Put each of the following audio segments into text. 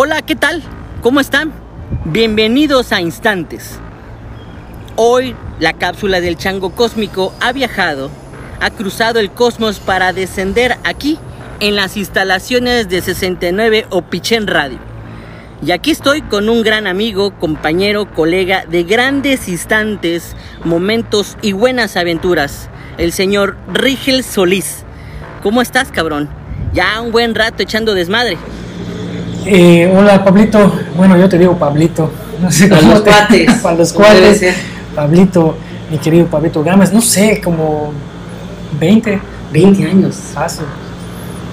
Hola, ¿qué tal? ¿Cómo están? Bienvenidos a Instantes. Hoy la cápsula del chango cósmico ha viajado, ha cruzado el cosmos para descender aquí en las instalaciones de 69 Opichen Radio. Y aquí estoy con un gran amigo, compañero, colega de grandes instantes, momentos y buenas aventuras, el señor Rigel Solís. ¿Cómo estás, cabrón? Ya un buen rato echando desmadre. Eh, hola, Pablito. Bueno, yo te digo Pablito. No sé para los cuates. para los cuates. Pablito, mi querido Pablito Gámez. No sé, como 20. 20 años. Fácil.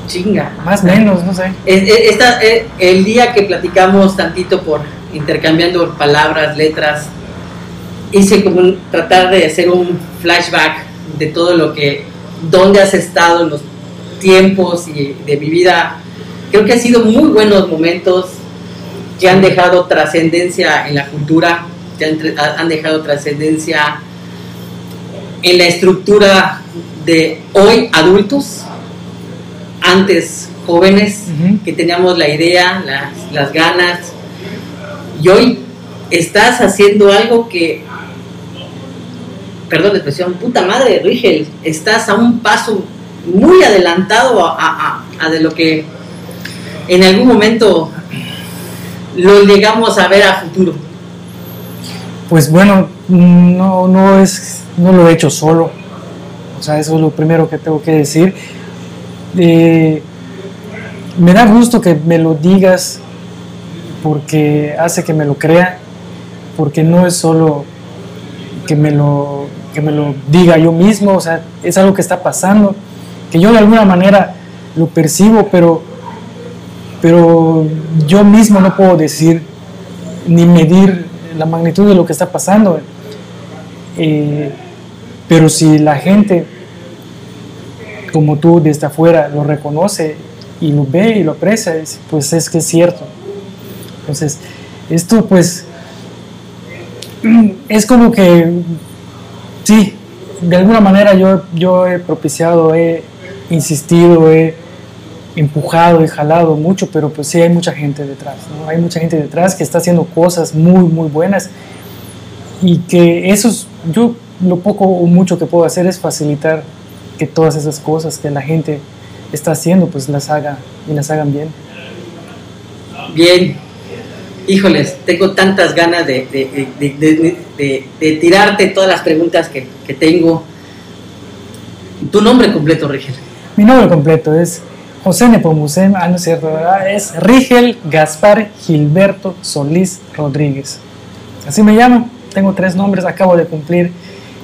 Chinga. Más o menos, no sé. Esta, el día que platicamos tantito por intercambiando palabras, letras, hice como tratar de hacer un flashback de todo lo que, dónde has estado en los tiempos y de mi vida Creo que han sido muy buenos momentos que han dejado trascendencia en la cultura, que han, dejado trascendencia en la estructura de hoy adultos, antes jóvenes, que teníamos la idea, las, las ganas, y hoy estás haciendo algo que, perdón la expresión, puta madre, Rigel, estás a un paso muy adelantado a, a de lo que en algún momento lo llegamos a ver a futuro? Pues bueno, no, no, es, no lo he hecho solo. O sea, eso es lo primero que tengo que decir. Eh, me da gusto que me lo digas porque hace que me lo crea, porque no es solo que me lo, que me lo diga yo mismo, o sea, es algo que está pasando, que yo de alguna manera lo percibo, pero pero yo mismo no puedo decir ni medir la magnitud de lo que está pasando. Eh, pero si la gente como tú desde afuera lo reconoce y lo ve y lo aprecia, pues es que es cierto. Entonces, esto pues es como que, sí, de alguna manera yo, yo he propiciado, he insistido, he empujado y jalado mucho, pero pues sí hay mucha gente detrás, ¿no? Hay mucha gente detrás que está haciendo cosas muy, muy buenas y que eso es, yo lo poco o mucho que puedo hacer es facilitar que todas esas cosas que la gente está haciendo, pues las haga y las hagan bien. Bien, híjoles, tengo tantas ganas de, de, tirarte todas las preguntas que, que tengo. Tu nombre completo, Rigel. Mi nombre completo es José Nepomuceno, ah, no es cierto, es Rigel Gaspar Gilberto Solís Rodríguez. Así me llamo, tengo tres nombres, acabo de cumplir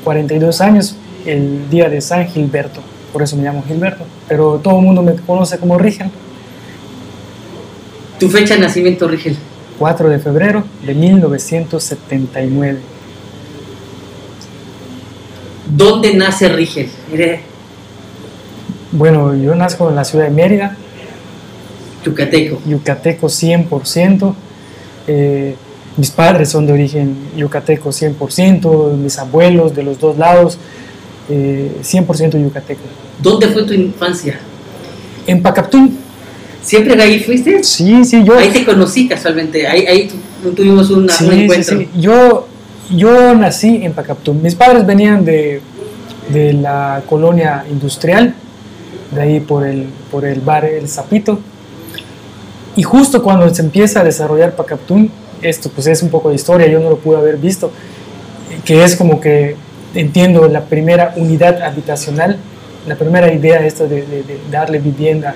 42 años el día de San Gilberto, por eso me llamo Gilberto, pero todo el mundo me conoce como Rigel. ¿Tu fecha de nacimiento, Rigel? 4 de febrero de 1979. ¿Dónde nace Rigel? Bueno, yo nazco en la ciudad de Mérida. Yucateco. Yucateco 100%. Eh, mis padres son de origen yucateco 100%, mis abuelos de los dos lados, 100% eh, yucateco. ¿Dónde fue tu infancia? En Pacaptún. ¿Siempre ahí fuiste? Sí, sí, yo. Ahí te conocí casualmente, ahí, ahí tuvimos un encuentro. Sí, sí. Yo, yo nací en Pacaptún. Mis padres venían de, de la colonia industrial de ahí por el, por el bar El Zapito. Y justo cuando se empieza a desarrollar Pacaptún, esto pues es un poco de historia, yo no lo pude haber visto, que es como que entiendo la primera unidad habitacional, la primera idea esta de, darle vivienda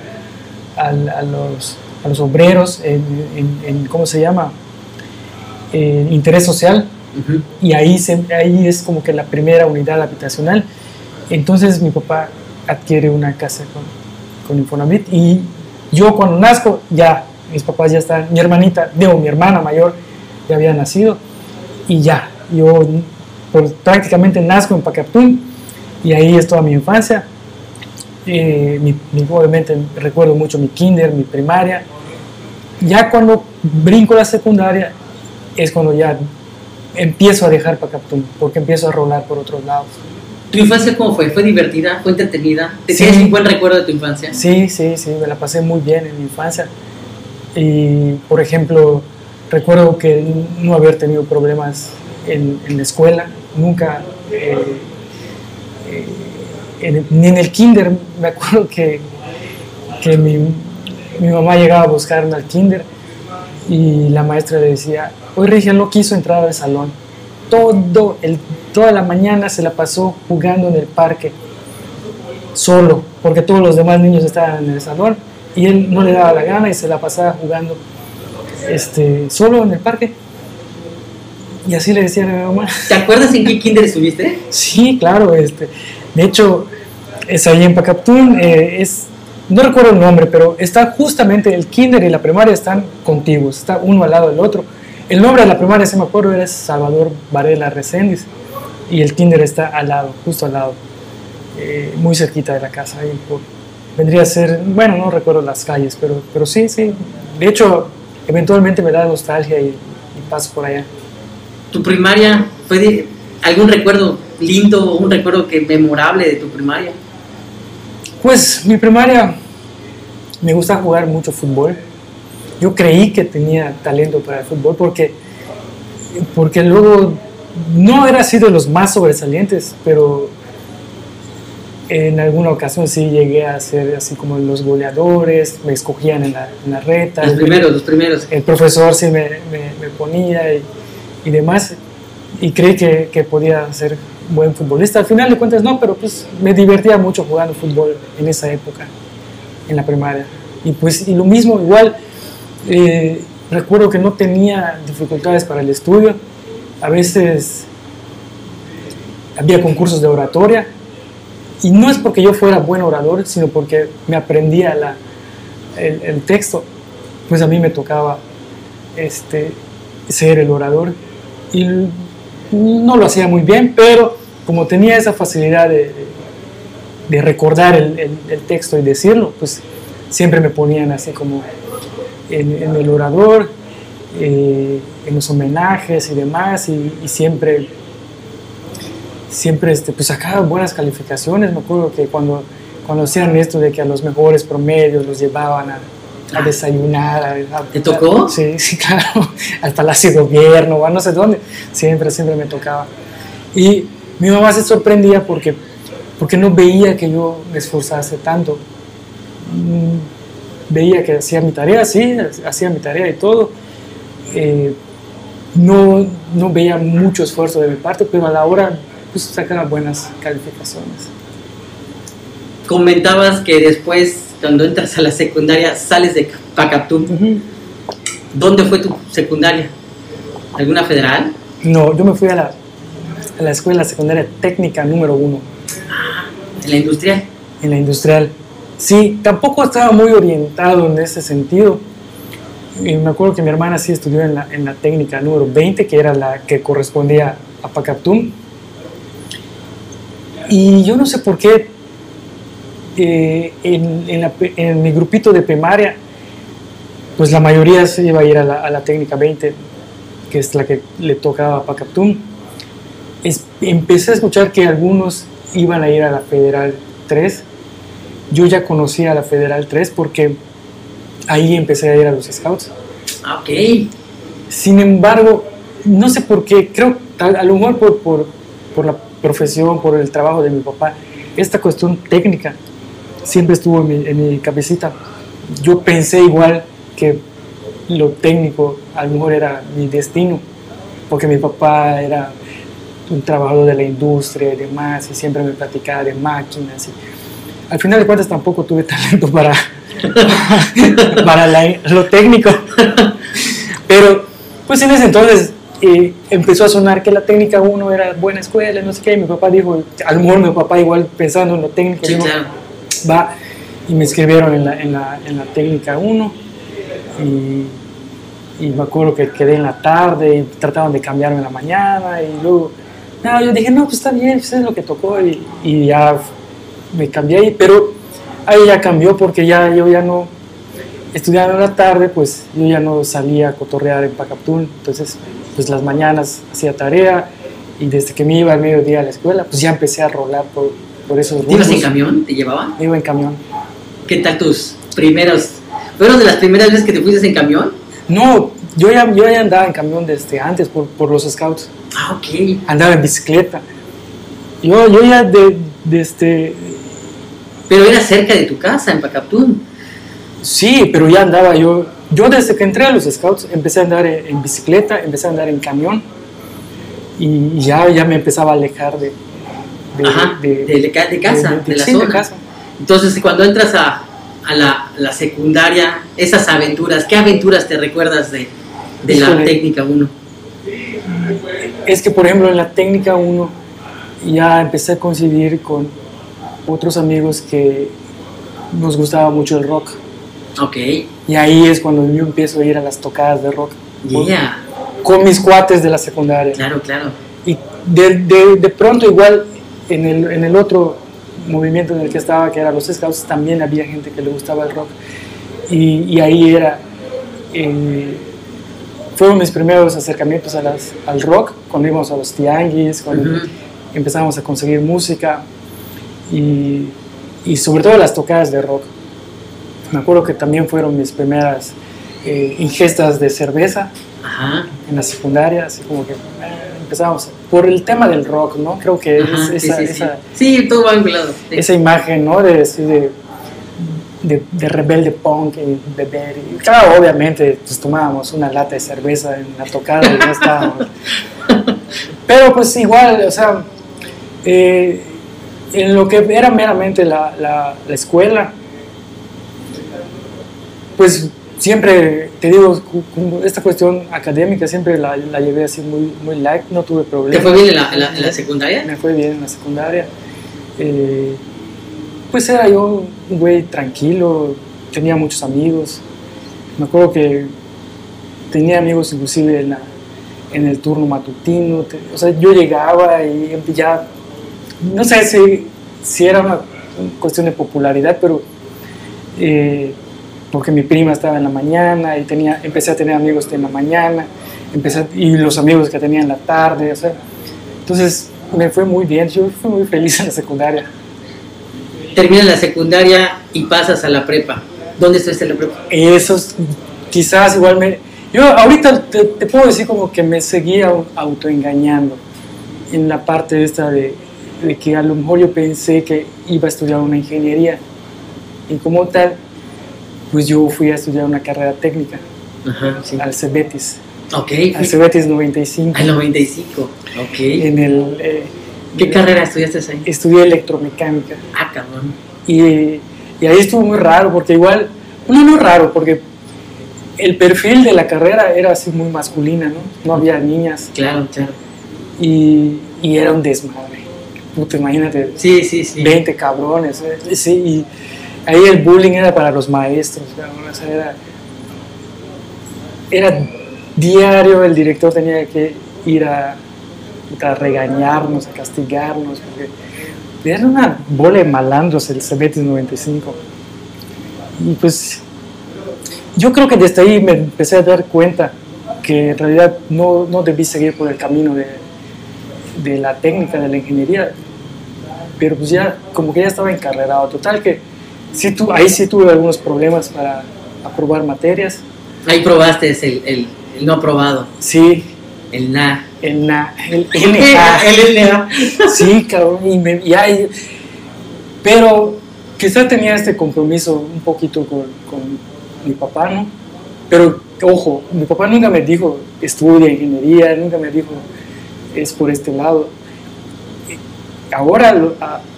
a, los, a, los, obreros en, ¿cómo se llama? En interés social. Y ahí, se, ahí es como que la primera unidad habitacional. Entonces mi papá adquiere una casa con, con Infonavit y yo cuando nazco ya, mis papás ya están, mi hermanita, digo, mi hermana mayor ya había nacido y ya, yo prácticamente nazco en Pacaptún y ahí es toda mi infancia. Eh, mi, obviamente recuerdo mucho mi kinder, mi primaria. Ya cuando brinco la secundaria es cuando ya empiezo a dejar Pacaptún, porque empiezo a rolar por otros lados. ¿Tu infancia cómo fue? ¿Fue divertida? ¿Fue entretenida? ¿Te tienes un buen recuerdo de tu infancia? Sí, sí, sí, me la pasé muy bien en mi infancia. Y, por ejemplo, recuerdo que no haber tenido problemas en, en la escuela, nunca, eh, eh, ni en el kinder, me acuerdo que, que mi, mi, mamá llegaba a buscarme al kinder y la maestra le decía, hoy Regia no quiso entrar al salón, todo el, toda la mañana se la pasó jugando en el parque, solo, porque todos los demás niños estaban en el salón y él no le daba la gana y se la pasaba jugando este, solo en el parque. Y así le decía a mi mamá. ¿Te acuerdas en qué kinder estuviste? Sí, claro. Este, de hecho, es ahí en Pacaptún. Eh, es, no recuerdo el nombre, pero está justamente el kinder y la primaria están contiguos. Está uno al lado del otro. El nombre de la primaria, si me acuerdo, era Salvador Varela Reséndiz. Y el kinder está al lado, justo al lado. Eh, muy cerquita de la casa. Ahí vendría a ser, bueno, no recuerdo las calles, pero, pero sí, sí. De hecho, eventualmente me da nostalgia y, y paso por allá. ¿Tu primaria fue de algún recuerdo lindo o un recuerdo que memorable de tu primaria? Pues mi primaria me gusta jugar mucho fútbol. Yo creí que tenía talento para el fútbol porque, porque luego no era sido de los más sobresalientes, pero en alguna ocasión sí llegué a ser así como los goleadores, me escogían en la, en la reta. Los primeros, los primeros. El profesor sí me, me, me ponía y, y, demás, y creí que, que, podía ser buen futbolista. Al final de cuentas no, pero pues me divertía mucho jugando fútbol en esa época, en la primaria. Y pues y lo mismo, igual, eh, recuerdo que no tenía dificultades para el estudio, a veces había concursos de oratoria, y no es porque yo fuera buen orador, sino porque me aprendía la, el, texto, pues a mí me tocaba este, ser el orador. Y no lo hacía muy bien, pero como tenía esa facilidad de, de recordar el, el, texto y decirlo, pues siempre me ponían así como en, en el orador, eh, en los homenajes y demás, y, y siempre siempre este, pues sacaba buenas calificaciones. Me acuerdo que cuando, cuando hacían esto de que a los mejores promedios los llevaban a, a desayunar. A, ¿Te tocó? Sí, sí, claro. Al Palacio de Gobierno, o a no sé dónde. Siempre, siempre me tocaba. Y mi mamá se sorprendía porque, porque no veía que yo me esforzase tanto. Veía que hacía mi tarea, sí, hacía mi tarea y todo. Eh, no, no veía mucho esfuerzo de mi parte, pero a la hora pues sacaba buenas calificaciones. Comentabas que después, cuando entras a la secundaria, sales de Pacaptún. Uh -huh. ¿Dónde fue tu secundaria? ¿Alguna federal? No, yo me fui a la, a la escuela secundaria técnica número uno. Ah, ¿En la industrial? En la industrial. Sí, tampoco estaba muy orientado en ese sentido. Y me acuerdo que mi hermana sí estudió en la, técnica número 20, que era la que correspondía a Pacaptún y yo no sé por qué eh, en, mi grupito de primaria, pues la mayoría se iba a ir a la, técnica 20, que es la que le tocaba a Pacaptún. Es, empecé a escuchar que algunos iban a ir a la Federal 3. Yo ya conocía a la Federal 3 porque ahí empecé a ir a los Scouts. Ah, ok. Sin embargo, no sé por qué, creo, a, a lo mejor por, por, por la profesión, por el trabajo de mi papá. Esta cuestión técnica siempre estuvo en mi, en mi cabecita. Yo pensé igual que lo técnico a lo mejor era mi destino, porque mi papá era un trabajador de la industria y demás, y siempre me platicaba de máquinas. Y al final de cuentas tampoco tuve talento para, para la, lo técnico. Pero pues en ese entonces y empezó a sonar que la técnica 1 era buena escuela, no sé qué, y mi papá dijo, a lo mejor mi papá igual pensando en lo técnico, sí, dijo, claro. va, y me escribieron en la, en la, en la técnica 1, y, y, me acuerdo que quedé en la tarde, y trataban de cambiarme en la mañana, y luego, no, yo dije, no, pues está bien, pues es lo que tocó, y, y ya me cambié ahí, pero ahí ya cambió porque ya yo ya no, estudiando en la tarde, pues yo ya no salía a cotorrear en Pacaptún, entonces pues las mañanas hacía tarea y desde que me iba al mediodía a la escuela, pues ya empecé a rolar por, por esos rumbos. ¿Ibas en camión? ¿Te llevaban? Me iba en camión. ¿Qué tal tus primeros ¿Fueron de las primeras veces que te fuiste en camión? No, yo ya, yo ya andaba en camión desde antes por, por los scouts. Ah, ok. Andaba en bicicleta. Yo, yo ya de, de este... Pero era cerca de tu casa, en Pacaptún. Sí, pero ya andaba yo... Yo desde que entré a los scouts empecé a andar en, bicicleta, empecé a andar en camión y ya, ya me empezaba a alejar de... de, Ajá, de, de ca- de casa, de, la sí, zona. casa. Entonces, cuando entras a, a la, la secundaria, esas aventuras, ¿qué aventuras te recuerdas de, de la técnica 1? Es que, por ejemplo, en la técnica 1 ya empecé a coincidir con otros amigos que nos gustaba mucho el rock. Ok, Y ahí es cuando yo empiezo a ir a las tocadas de rock yeah, con mis cuates de la secundaria. claro, claro. Y de, de, de pronto igual en el, en el otro movimiento en el que estaba, que era los Scouts, también había gente que le gustaba el rock. Y, y ahí era... eh, fueron mis primeros acercamientos a las, al rock, cuando íbamos a los tianguis, cuando Ujú. empezamos a conseguir música y, y sobre todo las tocadas de rock. Me acuerdo que también fueron mis primeras eh, ingestas de cerveza Ajá, en la secundaria, así como que eh, empezamos por el tema del rock, ¿no? Creo que ajá, es sí, esa, sí, esa, Sí, todo va vinculado. sí. esa imagen, ¿no? De, de, de, de rebelde punk y beber. Y claro, obviamente, pues tomábamos una lata de cerveza en la tocada y ya estábamos. Pero pues igual, o sea, eh, en lo que era meramente la, la, la escuela, pues siempre, te digo, esta cuestión académica siempre la, la llevé así muy, muy light, no tuve ¿Te problemas. fue bien en la, en la- en la secundaria? Me fue bien en la secundaria. Eh, pues era yo un güey tranquilo, tenía muchos amigos. Me acuerdo que tenía amigos inclusive en, la- en el turno matutino. te- o sea, yo llegaba y ya, no sé si, si era una cuestión de popularidad, pero eh, porque mi prima estaba en la mañana y tenía, empecé a tener amigos en la mañana, empecé a- y los amigos que tenía en la tarde, o sea, entonces me fue muy bien, yo fui muy feliz en la secundaria. Terminas la secundaria y pasas a la prepa. ¿Dónde estás en la prepa? Eso es- quizás igual me... Yo ahorita te, te puedo decir como que me seguía au- autoengañando en la parte esta de, de que a lo mejor yo pensé que iba a estudiar una ingeniería y como tal, pues yo fui a estudiar una carrera técnica Ajá, sí. al Cebetis, Ok, al Cebetis 95, al 95. Ok. en el... eh, ¿Qué carrera estudiaste ahí? Estudié electromecánica. Ah, cabrón. Y, y ahí estuvo muy raro, porque igual, no, no raro, porque el perfil de la carrera era así muy masculina, ¿no? No había niñas Claro, claro. y, y era un desmadre. Puta, imagínate, Sí, sí, sí. 20 cabrones, ¿eh? sí, y ahí el bullying era para los maestros, cabrón, o sea, era, era diario, el director tenía que ir a regañarnos, a castigarnos, porque era una bola de malandros el Cebetis 95. Y pues yo creo que desde ahí me empecé a dar cuenta que en realidad no, no debí seguir por el camino de, de la técnica, de la ingeniería, pero pues ya como que ya estaba encarrerado. Total que sí tu, ahí sí tuve algunos problemas para aprobar materias. Ahí probaste es el, el, el no aprobado, Sí, el NA. el, na, el, NA. el NA. Sí, cabrón, y me- y- pero quizá tenía este compromiso un poquito con, con mi papá, ¿no? Pero, ojo, mi papá nunca me dijo, estudia ingeniería, nunca me dijo, es por este lado. Ahora,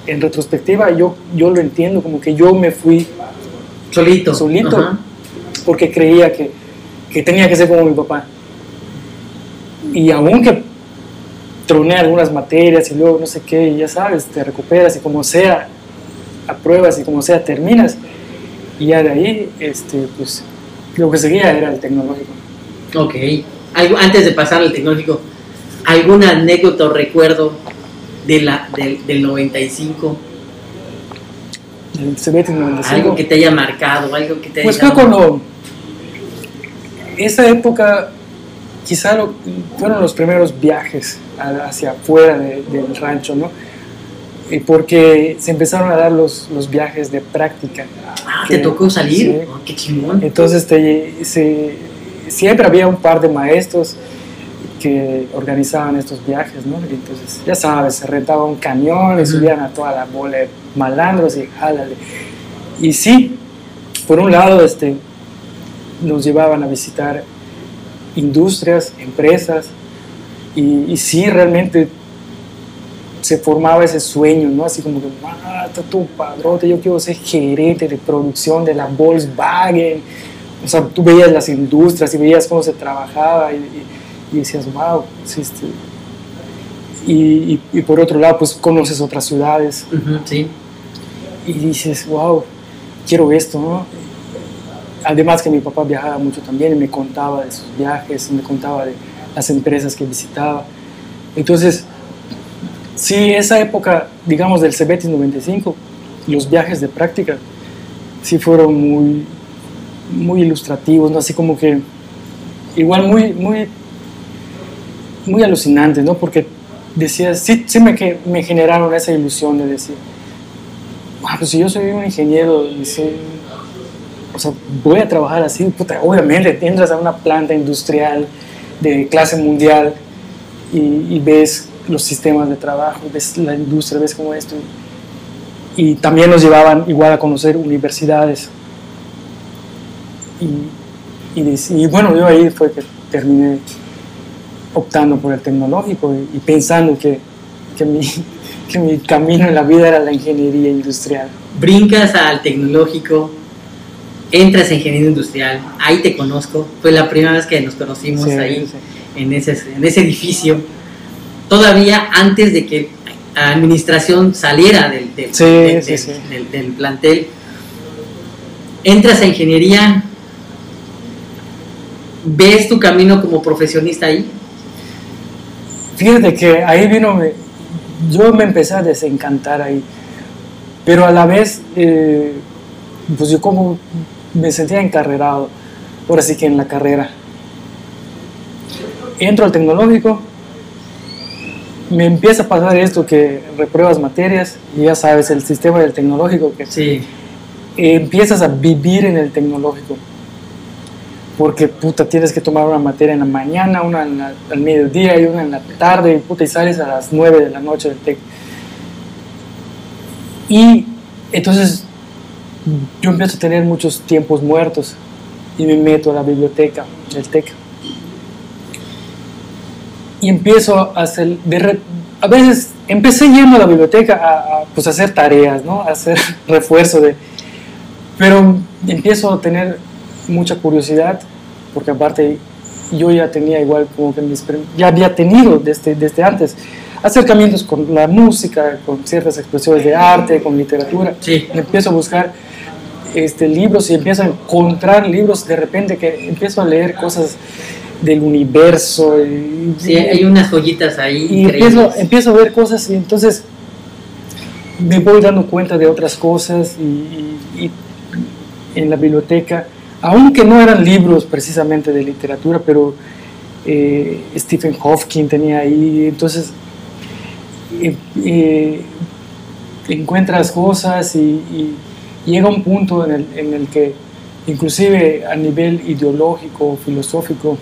en retrospectiva, yo, yo lo entiendo, como que yo me fui Solito. Solito. Ajá. porque creía que, que tenía que ser como mi papá. Y aunque troné algunas materias y luego no sé qué, y ya sabes, te recuperas y como sea, apruebas y como sea, terminas. Y ya de ahí, este, pues, lo que seguía era el tecnológico. Ok. Algo, antes de pasar al tecnológico, ¿alguna anécdota o recuerdo de la, del, del 95? El CBT 95. Algo que te haya marcado, algo que te haya... Pues cuando esa época quizá lo- fueron los primeros viajes hacia afuera de- del rancho, ¿no? y porque se empezaron a dar los, los viajes de práctica. Ah, ¿te tocó salir? sí. Oh, qué chingón. Entonces te- se- siempre había un par de maestros que organizaban estos viajes, ¿no? Y Entonces, ya sabes, se rentaba un camión y subían a toda la bola de malandros y jálale. Y sí, por un lado, este, nos llevaban a visitar industrias, empresas, y, y sí, realmente se formaba ese sueño, ¿no? Así como que, mata tu padrote, yo quiero ser gerente de producción de la Volkswagen. O sea, tú veías las industrias y veías cómo se trabajaba y, y- y decías, wow, sí, este". y, y- y por otro lado, pues conoces otras ciudades sí. y dices, wow, quiero esto, ¿no? Además que mi papá viajaba mucho también y me contaba de sus viajes, me contaba de las empresas que visitaba. Entonces, sí, esa época, digamos, del Cebetis 95, los viajes de práctica, sí fueron muy, muy ilustrativos, ¿no? Así como que, igual muy, muy, muy alucinantes, ¿no? Porque decías, sí, sí me, me generaron esa ilusión de decir, ah, pues si yo soy un ingeniero o sea, voy a trabajar así, puta, obviamente entras a una planta industrial de clase mundial y, ves los sistemas de trabajo, ves la industria, ves como esto. Y también nos llevaban igual a conocer universidades. Y, y, y bueno, yo ahí fue que terminé optando por el tecnológico y, y pensando que, que, mi, que mi camino en la vida era la ingeniería industrial. Brincas al tecnológico, entras a ingeniería industrial, ahí te conozco. Fue la primera vez que nos conocimos Sí, ahí sí. En, ese, en ese edificio. Todavía antes de que administración saliera del, del, Sí, del- sí, del- sí. del- del plantel. Entras a ingeniería, ves tu camino como profesionista ahí. Fíjate que ahí vino, me- yo me empecé a desencantar ahí, pero a la vez, eh, pues yo como me sentía encarrerado, ahora sí que en la carrera. Entro al tecnológico, me empieza a pasar esto que repruebas materias, y ya sabes, el sistema del tecnológico, que Sí. empiezas a vivir en el tecnológico. Porque, puta, tienes que tomar una materia en la mañana, una en la- al mediodía y una en la tarde, y puta, y sales a las 9 de la noche del TEC. Y entonces yo empiezo a tener muchos tiempos muertos y me meto a la biblioteca del TEC. Y empiezo a hacer, de re- a veces empecé yendo a la biblioteca a, a, pues, hacer tareas, ¿no? A hacer refuerzo de... Pero empiezo a tener mucha curiosidad, porque aparte yo ya tenía igual como que mis, ya había tenido desde, desde antes acercamientos con la música, con ciertas expresiones de arte, con literatura. Sí. Empiezo a buscar este, libros y empiezo a encontrar libros de repente que empiezo a leer cosas del universo. Y, Sí, hay unas joyitas ahí. y empiezo, empiezo a ver cosas y entonces me voy dando cuenta de otras cosas y, y- y en la biblioteca, aunque no eran libros precisamente de literatura, pero eh, Stephen Hawking tenía ahí, entonces eh, eh, encuentras cosas y, y llega un punto en el, en el que inclusive a nivel ideológico, filosófico,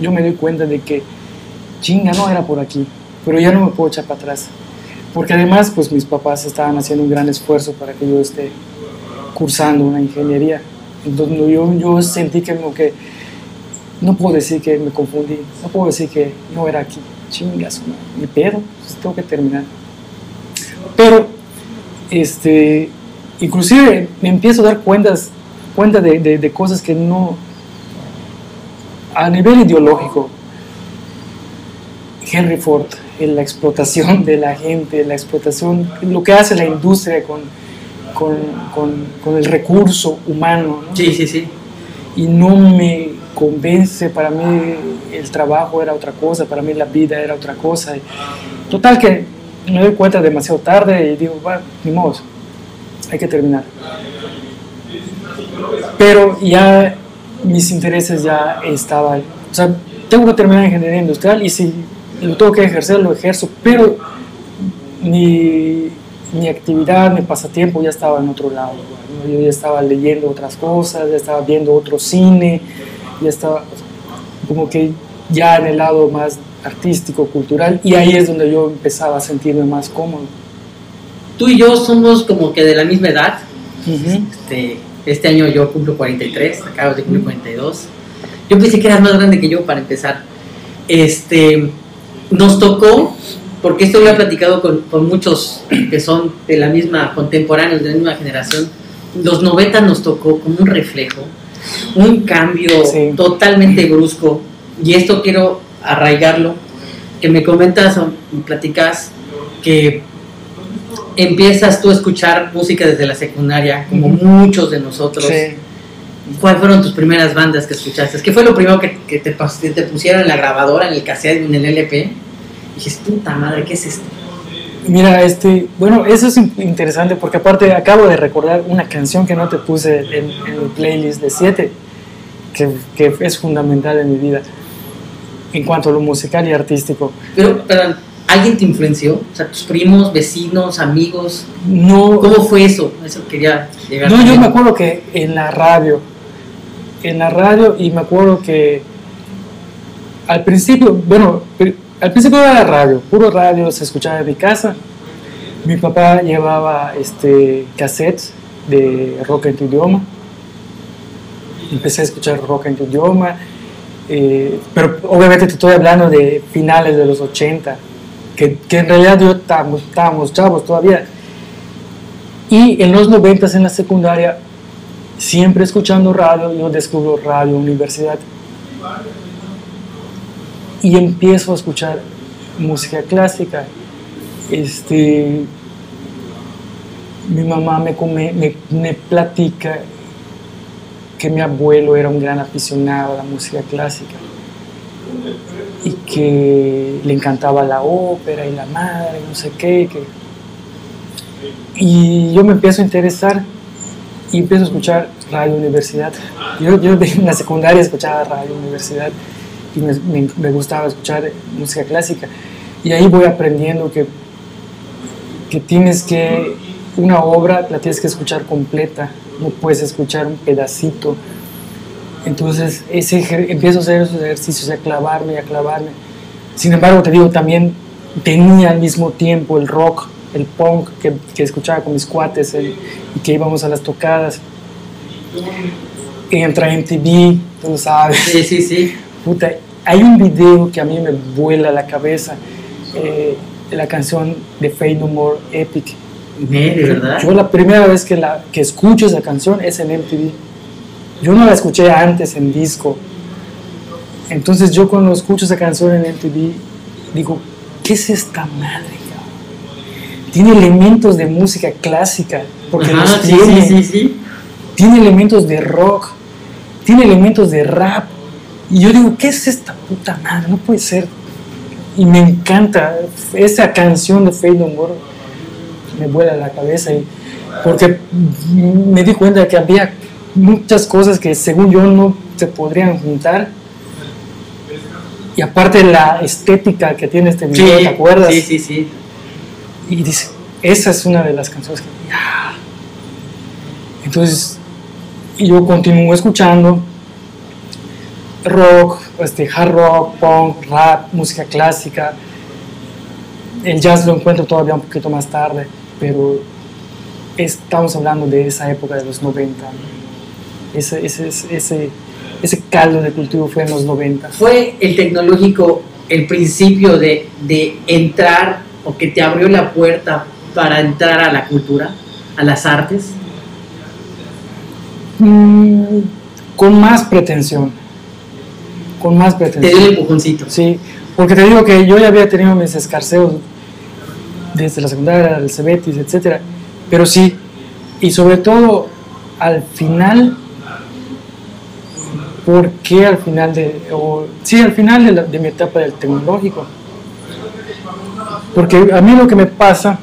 yo me doy cuenta de que chinga, no era por aquí, pero ya no me puedo echar para atrás. Porque además, pues mis papás estaban haciendo un gran esfuerzo para que yo esté cursando una ingeniería. Entonces yo, yo sentí que que no puedo decir que me confundí, no puedo decir que no era aquí. Chingas, ni pedo, pues tengo que terminar. Pero, este, inclusive me empiezo a dar cuentas, cuenta de, de cosas que no, a nivel ideológico, Henry Ford, en la explotación de la gente, la explotación, lo que hace la industria con, con, con, con el recurso humano. ¿no? Sí, sí, sí. Y no me convence, para mí el trabajo era otra cosa, para mí la vida era otra cosa. Total que me doy cuenta demasiado tarde y digo, va, ni modo, hay que terminar. Pero ya mis intereses ya estaban, o sea, tengo que terminar ingeniería industrial y si lo tengo que ejercer, lo ejerzo, pero mi, mi actividad, mi pasatiempo ya estaba en otro lado. Yo ya estaba leyendo otras cosas, ya estaba viendo otro cine, ya estaba como que ya en el lado más artístico, cultural, y ahí es donde yo empezaba a sentirme más cómodo. Tú y yo somos como que de la misma edad. este, este, año yo cumplo 43, acabo de cumplir 42. Yo pensé que eras más grande que yo para empezar. Este, nos tocó, porque esto lo he platicado con, con muchos que son de la misma, contemporáneos, de la misma generación, los 90 nos tocó como un reflejo, un cambio totalmente brusco. Y esto quiero arraigarlo, que me comentas o me platicas que empiezas tú a escuchar música desde la secundaria, como muchos de nosotros. ¿Cuáles fueron tus primeras bandas que escuchaste? ¿Qué fue lo primero que, que te, te, pusieron en la grabadora, en el cassette, en el LP? Y dices, puta madre, ¿qué es esto? Mira, este, bueno, eso es interesante porque aparte acabo de recordar una canción que no te puse en, el playlist de 7, que, que, es fundamental en mi vida en cuanto a lo musical y artístico. Pero, pero ¿alguien te influenció? O sea, tus primos, vecinos, amigos. No. ¿Cómo fue eso? Eso quería llegar. No, yo me acuerdo que en la radio, en la radio y me acuerdo que al principio, bueno, al principio era radio, puro radio se escuchaba en mi casa. Mi papá llevaba este cassettes de rock en tu idioma. Empecé a escuchar rock en tu idioma, eh, pero obviamente te estoy hablando de finales de los 80, que, que en realidad yo estábamos, estábamos chavos todavía. Y en los 90 en la secundaria siempre escuchando radio, yo descubro radio, universidad, y empiezo a escuchar música clásica. Este, mi mamá me, me, me, platica que mi abuelo era un gran aficionado a la música clásica y que le encantaba la ópera y la madre, no sé qué. Que, y yo me empiezo a interesar y empiezo a escuchar Radio Universidad. Yo, yo en la secundaria escuchaba Radio Universidad y me, me, gustaba escuchar música clásica. Y ahí voy aprendiendo que, que tienes que, una obra la tienes que escuchar completa, no puedes escuchar un pedacito. Entonces ese, empiezo a hacer esos ejercicios, a clavarme, a clavarme. Sin embargo, te digo, también tenía al mismo tiempo el rock el punk que, que escuchaba con mis cuates y que íbamos a las tocadas. Entra en MTV, tú lo sabes. Sí, sí, sí. Puta, hay un video que a mí me vuela la cabeza, eh, la canción de Fade No More Epic. ¿De verdad? Yo la primera vez que, la, que escucho esa canción es en MTV. Yo no la escuché antes en disco. Entonces yo cuando escucho esa canción en MTV digo, ¿qué es esta madre? tiene elementos de música clásica, porque tiene, tiene elementos de rock, tiene elementos de rap. Y yo digo, ¿qué es esta puta madre? No puede ser. Y me encanta esa canción de Fade No More, me vuela la cabeza, y, porque me di cuenta que había muchas cosas que según yo no se podrían juntar. Y aparte la estética que tiene este video, ¿te acuerdas? Sí, sí, sí y dice, esa es una de las canciones que... Entonces, yo continúo escuchando rock, este, hard rock, punk, rap, música clásica. El jazz lo encuentro todavía un poquito más tarde, pero estamos hablando de esa época de los 90. Ese, ese, ese, ese caldo de cultivo fue en los 90. ¿Fue el tecnológico el principio de, de entrar o que te abrió la puerta para entrar a la cultura, a las artes? Mm, con más pretensión. Con más pretensión. Te dio el empujoncito. Sí, porque te digo que yo ya había tenido mis escarceos desde la secundaria, el Cebetis, etc. Pero sí, y sobre todo al final, ¿por qué al final de, o, sí, al final de, de mi etapa del tecnológico? Porque a mí lo que me pasa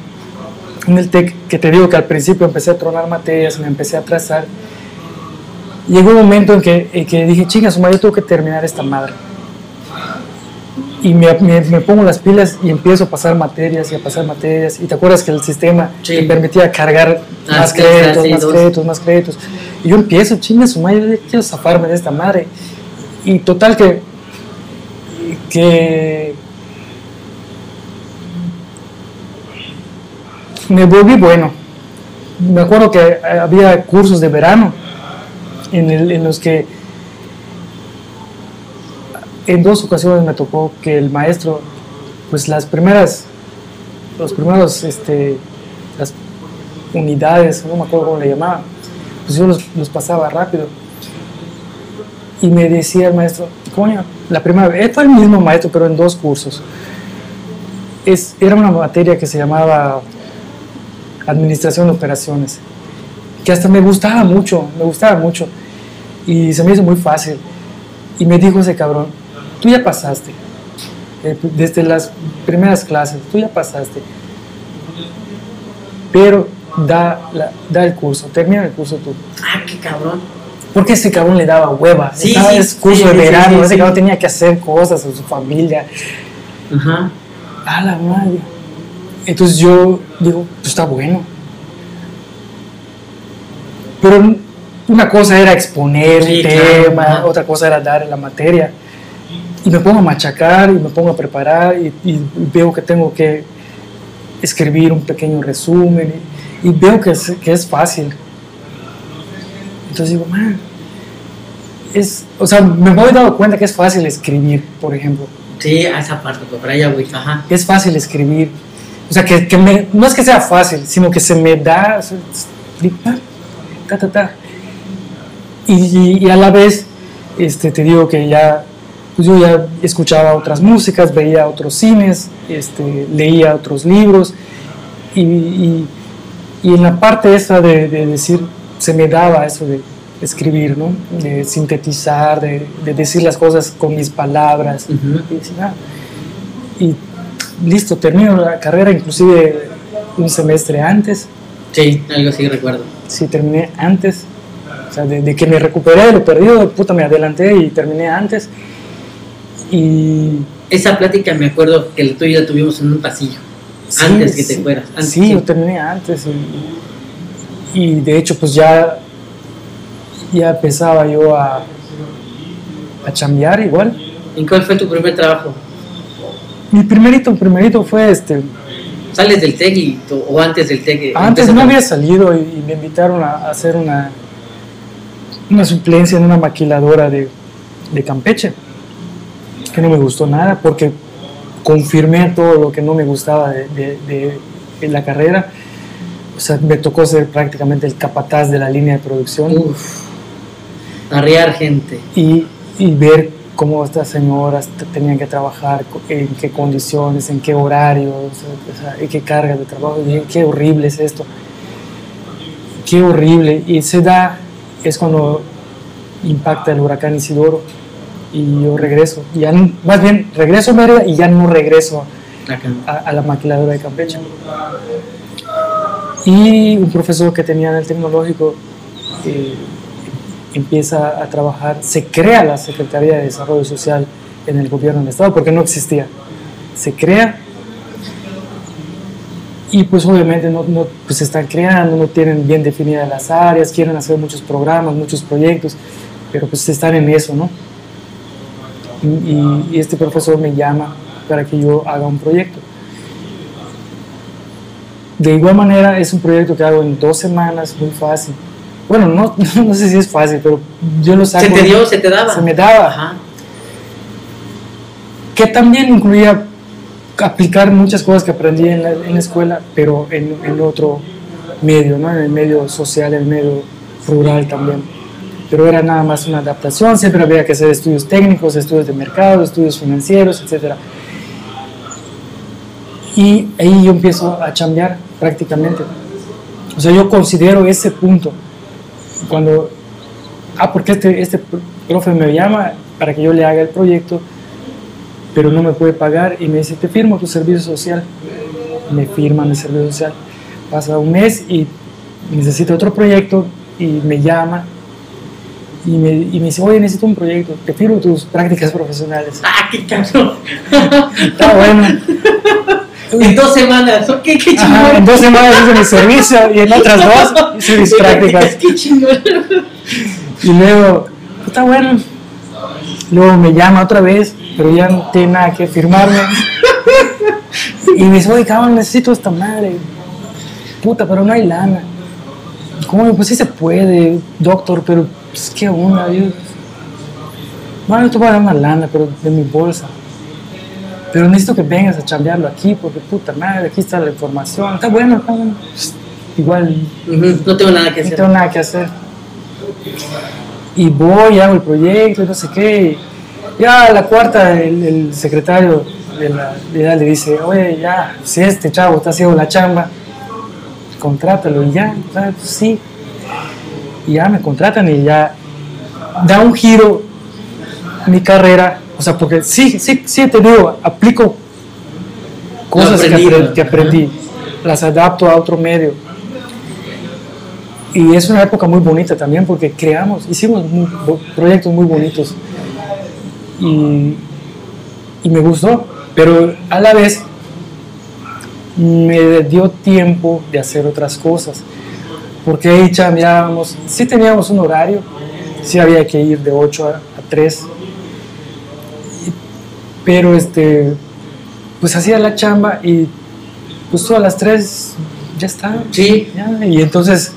en el TEC, que te digo que al principio empecé a tronar materias, me empecé a atrasar, llegó un momento en que, que dije, chingas, yo tengo que terminar esta madre. y me, me, me pongo las pilas y empiezo a pasar materias y a pasar materias. Y te acuerdas que el sistema Sí. me permitía cargar Ah, más créditos, más créditos, más créditos. Y yo empiezo, chinga su madre, yo quiero zafarme de esta madre. Y total que, que me volví bueno. Me acuerdo que había cursos de verano en, el- en los que en dos ocasiones me tocó que el maestro, pues las primeras, los primeros, este, las unidades, no me acuerdo cómo le llamaban, pues yo los, pasaba rápido. Y me decía el maestro, coño, la primera vez, fue el mismo maestro, pero en dos cursos. Es, era una materia que se llamaba Administración de Operaciones, que hasta me gustaba mucho, me gustaba mucho. Y se me hizo muy fácil. Y me dijo ese cabrón, tú ya pasaste, eh, desde las primeras clases, tú ya pasaste. Pero da, la- da el curso, termina el curso tú. Ah, qué cabrón. Porque ese cabrón le daba hueva. Sí, Estaba sí, en curso sí, de verano, sí, ese cabrón tenía que hacer cosas con su familia. Ajá. A la madre. Entonces yo digo, pues está bueno. Pero una cosa era exponer Sí, claro, tema, ajá. otra cosa era dar la materia. Y me pongo a machacar y me pongo a preparar y, y veo que tengo que escribir un pequeño resumen y, y veo que es, que es fácil. Entonces digo, man, es, o sea, me voy dando cuenta que es fácil escribir, por ejemplo Sí, a esa parte, para allá, güey. Ajá. es fácil escribir. O sea, que, que me- no es que sea fácil, sino que se me da. o sea, ta, ta, ta, ta. Y, y- y a la vez, este, te digo que ya, pues yo ya escuchaba otras músicas, veía otros cines, este, leía otros libros. Y, y- en la parte esa de, de decir, se me daba eso de escribir, ¿no? De sintetizar, de, de decir las cosas con mis palabras. Ujú. Y decir, ah, y listo, termino la carrera inclusive un semestre antes, Sí, algo así recuerdo. sí, terminé antes, o sea, de, de que me recuperé de lo perdido, puta, me adelanté y terminé antes. Y Esa plática me acuerdo que tú y yo tuvimos en un pasillo. sí, antes que te sí, fueras. Antes, sí, yo terminé antes y, y de hecho pues ya, ya empezaba yo a, a chambear igual. ¿En cuál fue tu primer trabajo? Mi primerito, primerito fue este, ¿Sales del TEC o antes del TEC? eh, Antes no había salido y, y me invitaron a, a hacer una, una suplencia en una maquiladora de, de Campeche, que no me gustó nada porque confirmé todo lo que no me gustaba de, de- de- de la carrera. O sea, me tocó ser prácticamente el capataz de la línea de producción Uf. Arriar gente. y, y ver cómo estas señoras te- tenían que trabajar, en qué condiciones, en qué horarios, o sea, en qué carga de trabajo. Y dije, qué horrible es esto. Qué horrible. Y se da, es cuando impacta el huracán Isidoro y yo regreso. Ya, más bien, regreso a Mérida y ya no regreso a la maquiladora de Campeche. Y un profesor que tenía en el tecnológico eh, empieza a trabajar, se crea la Secretaría de Desarrollo Social en el gobierno del Estado, porque no existía. Se crea y pues obviamente no, no pues están creando, no tienen bien definidas las áreas, quieren hacer muchos programas, muchos proyectos, pero pues están en eso, ¿no? Y- y este profesor me llama para que yo haga un proyecto. De igual manera es un proyecto que hago en dos semanas, muy fácil. Bueno, no, no sé si es fácil, pero yo lo saco. ¿Se te dio? ¿Se te daba? Se me daba. Ajá. Que también incluía aplicar muchas cosas que aprendí en la, en la escuela, pero en, en otro medio, ¿no? En el medio social, en el medio rural también. Pero era nada más una adaptación, siempre había que hacer estudios técnicos, estudios de mercado, estudios financieros, etc. Y ahí yo empiezo a chambear prácticamente. O sea, yo considero ese punto. Cuando, ah, porque este, este profe me llama para que yo le haga el proyecto, pero no me puede pagar y me dice, te firmo tu servicio social. Me firma mi servicio social. Pasa un mes y necesita otro proyecto y me llama Y me, y me dice, oye, necesito un proyecto, te firmo tus prácticas profesionales. ¡Ah, qué cabrón! Está bueno. En dos semanas, ok, qué chingón. Ajá, en dos semanas hice mi servicio y en otras dos hice mis prácticas. Qué chingón. Y luego, está bueno. Luego me llama otra vez, pero ya no tiene nada que firmarme. Y me dice, oye, cabrón, necesito esta madre. Puta, pero no hay lana. ¿Cómo? Pues sí se puede, doctor, pero pues, qué onda, yo. Bueno, yo te voy a dar una lana, pero de mi bolsa. Pero necesito que vengas a chambearlo aquí, porque puta madre, aquí está la información. Está bueno, está bueno. Igual No tengo nada que no hacer. tengo nada que hacer. Y voy, hago el proyecto, no sé qué. Ya a la cuarta, el, el secretario de la edad le dice, oye, ya, si este chavo está haciendo la chamba, contrátalo y ya, sea, pues sí. Y ya me contratan y ya da un giro mi carrera. O sea, porque sí, sí, sí, te digo, aplico cosas que aprendí, que aprendí, las adapto a otro medio. Y es una época muy bonita también porque creamos, hicimos muy- proyectos muy bonitos. Y, y me gustó, pero a la vez me dio tiempo de hacer otras cosas. Porque ahí chambeábamos, sí teníamos un horario, sí había que ir de 8 a, a 3. Pero este, pues hacía la chamba y pues tú a las 3 ya está. Sí, Ya, y entonces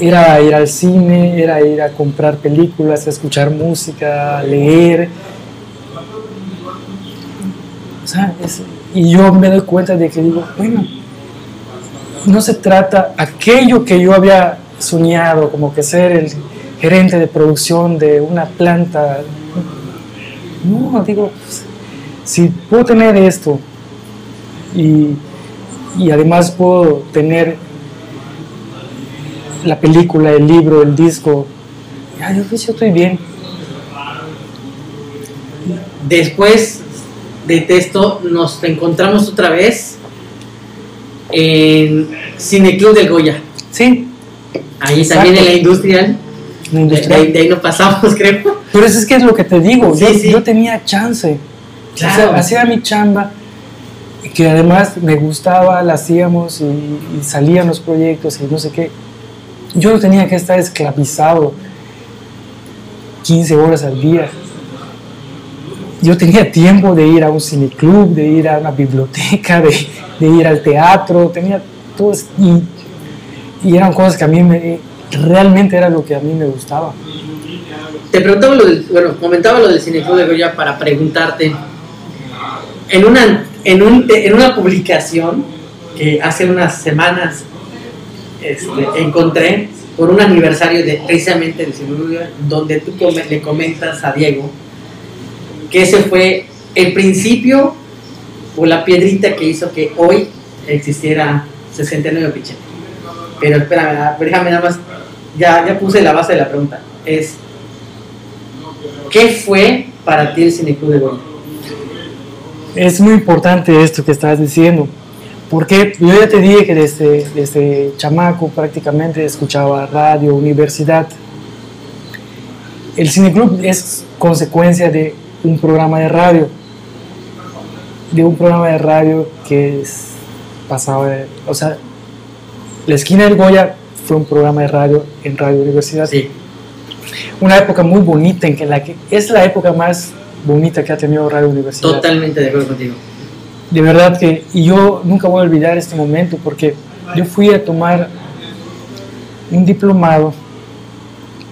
era ir al cine, era ir a comprar películas, a escuchar música, leer. O sea, es- y yo me doy cuenta de que digo, bueno, no se trata aquello que yo había soñado, como que ser el gerente de producción de una planta. No, digo, pues, si puedo tener esto y, y además puedo tener la película, el libro, el disco, ya yo, pues, yo estoy bien. después de esto nos encontramos otra vez en Cineclub del Goya. Sí, Ahí Exacto. también en la industrial. la De, industria. de ahí- de ahí no pasamos, creo. Pero eso es que es lo que te digo, Sí, yo, sí. yo tenía chance. O sea, Claro. hacía mi chamba, que además me gustaba, la hacíamos y, y salían los proyectos y no sé qué. Yo no tenía que estar esclavizado 15 horas al día. Yo tenía tiempo de ir a un cineclub, de ir a una biblioteca, de, de ir al teatro, tenía todo. Y, y eran cosas que a mí me, realmente era lo que a mí me gustaba. Te preguntaba lo del, bueno, comentaba lo del Cineclub de Goya para preguntarte. En una, en, un, en una publicación que hace unas semanas este, encontré por un aniversario de precisamente del Goya, donde tú le comentas a Diego que ese fue el principio o la piedrita que hizo que hoy existiera 69 Pichel. Pero espérame, ah, déjame nada más, ya, ya puse la base de la pregunta. Es, ¿qué fue para ti el Cineclub de Goya? Es muy importante esto que estás diciendo, porque yo ya te dije que desde, desde chamaco prácticamente escuchaba radio, universidad. El cineclub es consecuencia de un programa de radio, de un programa de radio que es- pasaba, de- o sea, La Esquina del Goya fue un programa de radio en Radio Universidad Sí, una época muy bonita en que la que es la época más bonita que ha tenido Radio Universidad. totalmente de acuerdo contigo. De verdad que y yo nunca voy a olvidar este momento porque yo fui a tomar un diplomado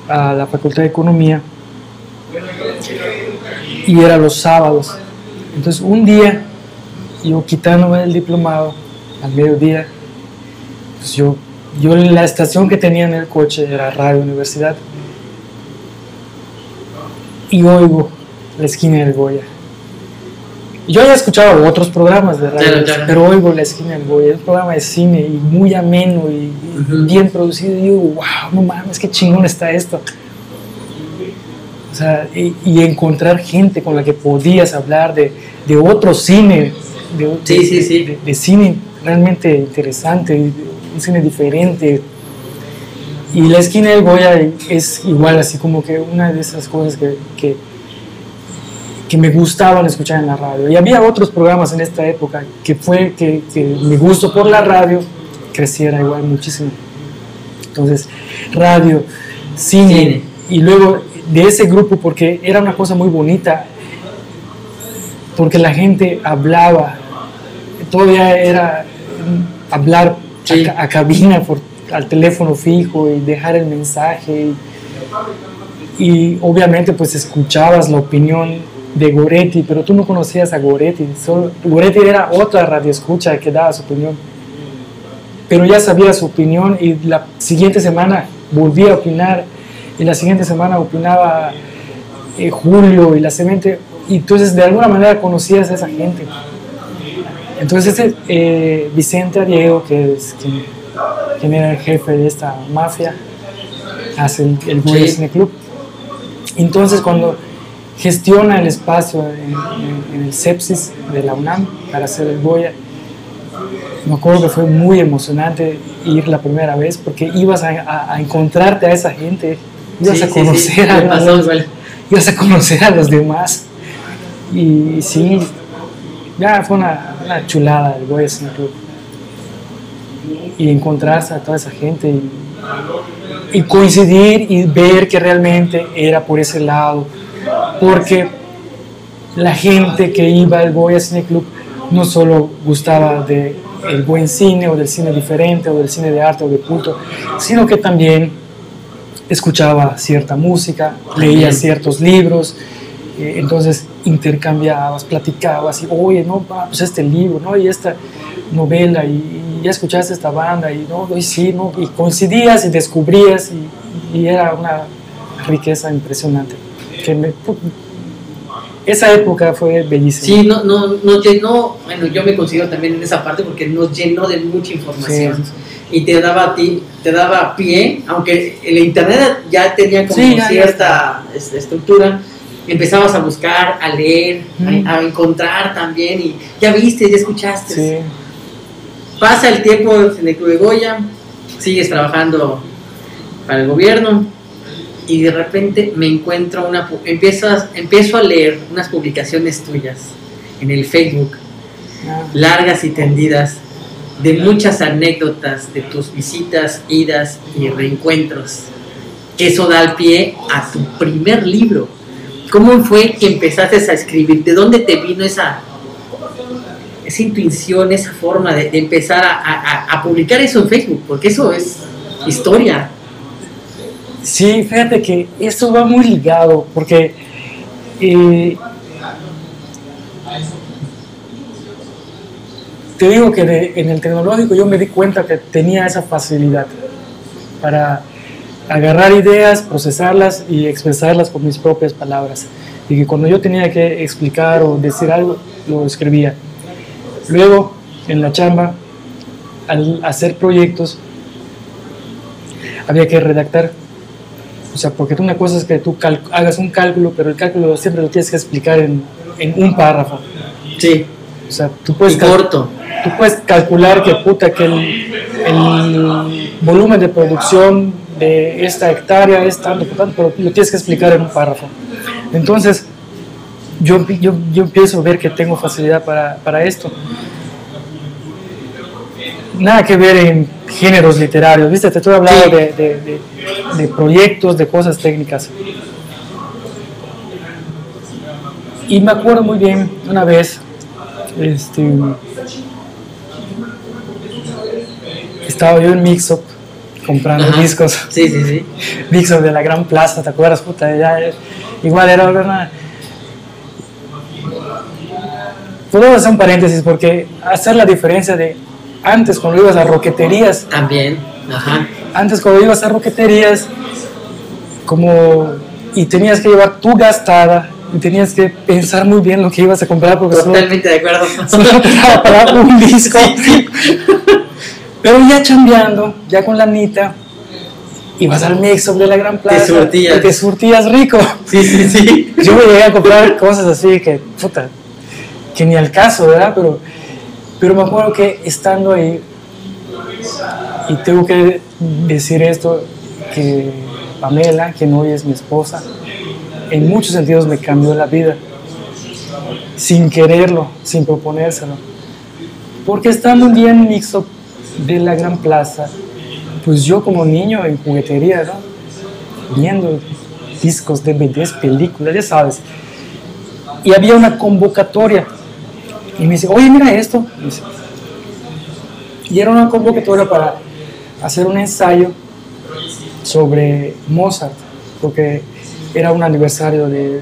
a la Facultad de Economía y era los sábados. Entonces un día yo quitándome el diplomado al mediodía, pues yo yo la estación que tenía en el coche era Radio Universidad y oigo la esquina del Goya. Yo había escuchado otros programas de radio, Claro, claro. pero oigo la esquina del Goya, es un programa de cine y muy ameno y, bien producido. Y digo, wow, no mames, qué chingón está esto. O sea, y, y encontrar gente con la que podías hablar de, de otro cine, de, Sí, sí, sí. de- de cine realmente interesante, un cine diferente. Y la esquina del Goya es igual, así como que una de esas cosas que, que, que me gustaban escuchar en la radio. Y había otros programas en esta época que fue que, que mi gusto por la radio creciera igual muchísimo. Entonces, radio, cine, Cine. y luego de ese grupo, porque era una cosa muy bonita, porque la gente hablaba, todavía era hablar Sí. a, a cabina por, al teléfono fijo y dejar el mensaje. Y, y obviamente pues escuchabas la opinión de Goretti, pero tú no conocías a Goretti, solo, Goretti era otra radioescucha que daba su opinión. Pero ya sabía su opinión y la siguiente semana volvía a opinar y la siguiente semana opinaba eh, Julio y la siguiente y entonces de alguna manera conocías a esa gente. Entonces ese, eh, Vicente Ariego que es quien, quien era el jefe de esta mafia hace el, el Sí. Cine Club. Entonces cuando gestiona el espacio en, en- en el sepsis de la UNAM para hacer el Goya me acuerdo que fue muy emocionante ir la primera vez porque ibas a, a- a encontrarte a esa gente, ibas Sí, a sí, sí, conocer a pasó los, igual. ibas a conocer a los demás. Y sí, ya fue una, una chulada el Goya Cine Club y encontrarse a toda esa gente y, y coincidir y ver que realmente era por ese lado porque la gente que iba al Goya Cine Club no solo gustaba de el buen cine o del cine diferente o del cine de arte o de culto, sino que también escuchaba cierta música, leía ciertos libros, eh, entonces intercambiabas, platicabas y, oye, no, pues este libro, ¿no? Y esta novela, y, y ya escuchaste esta banda, y no, y sí, ¿no? Y coincidías y descubrías, y, y era una riqueza impresionante. Que me, esa época fue bellísima. Sí, no, no, nos llenó, bueno, yo me considero también en esa parte porque nos llenó de mucha información. Sí, sí, Y te daba a ti, te daba pie, aunque el internet ya tenía como ya, ya cierta este, estructura, empezabas a buscar, a leer, Mm. a, a encontrar también, y ya viste, ya escuchaste. Sí. Pasa el tiempo en el Club de Goya, sigues trabajando para el gobierno y de repente me encuentro una pu- empiezas, empiezo a leer unas publicaciones tuyas en el Facebook, Ah, largas y tendidas, de muchas anécdotas de tus visitas, idas y reencuentros. Eso da el pie a tu primer libro. ¿Cómo fue que empezaste a escribir? ¿De dónde te vino esa, esa intuición, esa forma de, de empezar a, a- a publicar eso en Facebook? Porque eso es historia. Sí, fíjate que eso va muy ligado, porque eh, te digo que en el tecnológico yo me di cuenta que tenía esa facilidad para agarrar ideas, procesarlas y expresarlas con mis propias palabras. Y que cuando yo tenía que explicar o decir algo, lo escribía. Luego, en la chamba, al hacer proyectos, había que redactar. O sea, porque una cosa es que tú hagas un cálculo, pero el cálculo siempre lo tienes que explicar en, en un párrafo. Sí, O sea, tú puedes, corto. tú puedes calcular que puta que el, el volumen de producción de esta hectárea es tanto, tanto, pero lo tienes que explicar en un párrafo. Entonces, yo, yo, yo empiezo a ver que tengo facilidad para, para esto. Nada que ver en géneros literarios, ¿viste? Te estoy hablando Sí. de, de- de- de proyectos, de cosas técnicas. Y me acuerdo muy bien una vez, este, estaba yo en Mixup comprando Ajá. discos. Sí, sí, sí. Mixup de la Gran Plaza, ¿te acuerdas? Puta, ya, igual era una... Podemos hacer un paréntesis porque hacer la diferencia de antes cuando ibas a roqueterías, También. Ajá. antes cuando ibas a roqueterías, como y tenías que llevar tu gastada y tenías que pensar muy bien lo que ibas a comprar porque solo, Totalmente de acuerdo. solo te daba para un disco. Pero ya chambeando, ya con la nita, ibas al mix-up de la Gran Plaza surtías. y te surtías rico. Sí, sí, sí. Yo me llegué a comprar cosas así que, puta, que ni al caso, ¿verdad? Pero, pero me acuerdo que estando ahí, y tengo que decir esto, que Pamela, que hoy es mi esposa, en muchos sentidos me cambió la vida, sin quererlo, sin proponérselo. Porque estando un día en mixo de la Gran Plaza, pues yo como niño en juguetería, ¿no? viendo discos, DVDs, películas, ya sabes. Y había una convocatoria. Y me dice, oye, mira esto. Y, era una convocatoria para hacer un ensayo sobre Mozart, porque era un aniversario de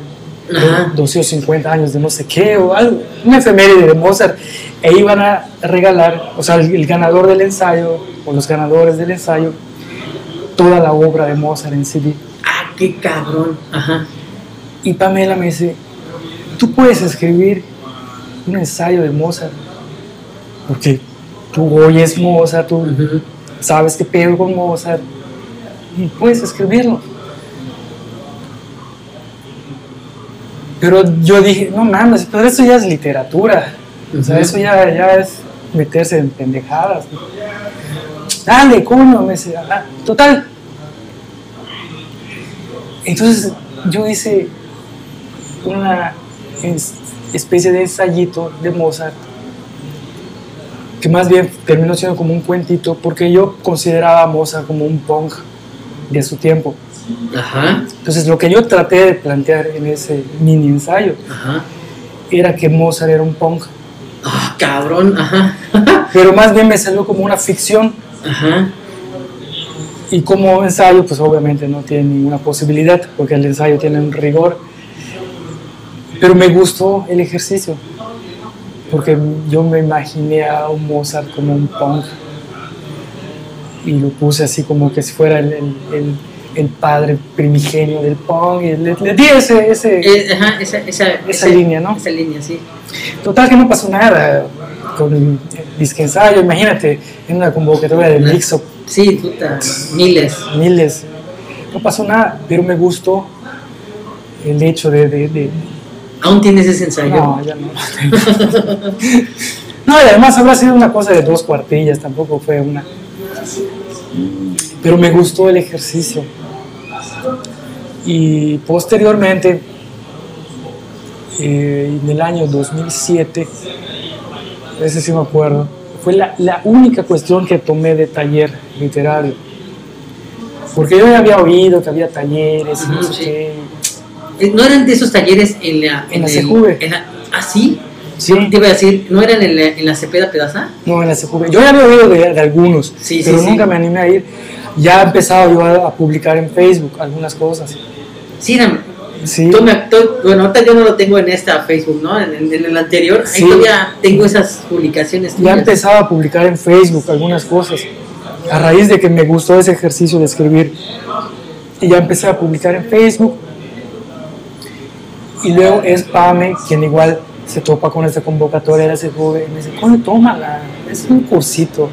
250 años de no sé qué, o algo, una efeméride de Mozart, e iban a regalar, o sea, el, ganador del ensayo, o los ganadores del ensayo, toda la obra de Mozart en CD. Ah, qué cabrón. Ajá. Y Pamela me dice, tú puedes escribir un ensayo de Mozart, porque tú oyes Mozart, tú sabes qué pedo con Mozart, y puedes escribirlo. Pero yo dije, no mames, pero eso ya es literatura. O sea, eso ya, ya es meterse en pendejadas. Dale, ¿cómo Me dice, ah, total. Entonces yo hice una especie de ensayito de Mozart que más bien terminó siendo como un cuentito porque yo consideraba a Mozart como un punk de su tiempo. Ajá. Entonces lo que yo traté de plantear en ese mini ensayo era que Mozart era un punk. Ah, cabrón, ajá. Pero más bien me salió como una ficción. Ajá. Y como ensayo, pues obviamente no tiene ninguna posibilidad, porque el ensayo tiene un rigor. Pero me gustó el ejercicio, porque yo me imaginé a un Mozart como un punk. Y lo puse así como que si fuera el el padre primigenio del punk, y le, di ese, ese eh, esa, esa, esa línea, ¿no? Esa línea, sí. Total que no pasó nada con el disque ensayo, imagínate, en una convocatoria de mix-up. Sí, puta, miles. Miles. No pasó nada, pero me gustó el hecho de... de, ¿Aún tienes ese ensayo? No, ya no. no, y además habrá sido una cosa de dos cuartillas, tampoco fue una... Pero me gustó el ejercicio y posteriormente, eh, en el año 2007, ese sí me acuerdo, fue la, la, única cuestión que tomé de taller literario. Porque yo ya había oído que había talleres y no sé qué. ¿No eran de esos talleres en la... En, la CJV. ¿Ah, sí? Sí. Te iba a decir, ¿no eran en la, en la Cepeda Pedaza? No, en la CJV. Yo ya había oído de, de algunos, pero nunca me animé a ir. Ya empezado yo a, a publicar en Facebook algunas cosas. Sí, sí. bueno, ahorita yo no lo tengo en esta Facebook, ¿no? En, el anterior, ahí todavía tengo esas publicaciones. Ya empezaba a publicar en Facebook algunas cosas, a raíz de que me gustó ese ejercicio de escribir. Y ya empecé a publicar en Facebook. Y luego es Pame quien igual se topa con esta convocatoria de ese joven y me dice, coño, tómala, es un cursito.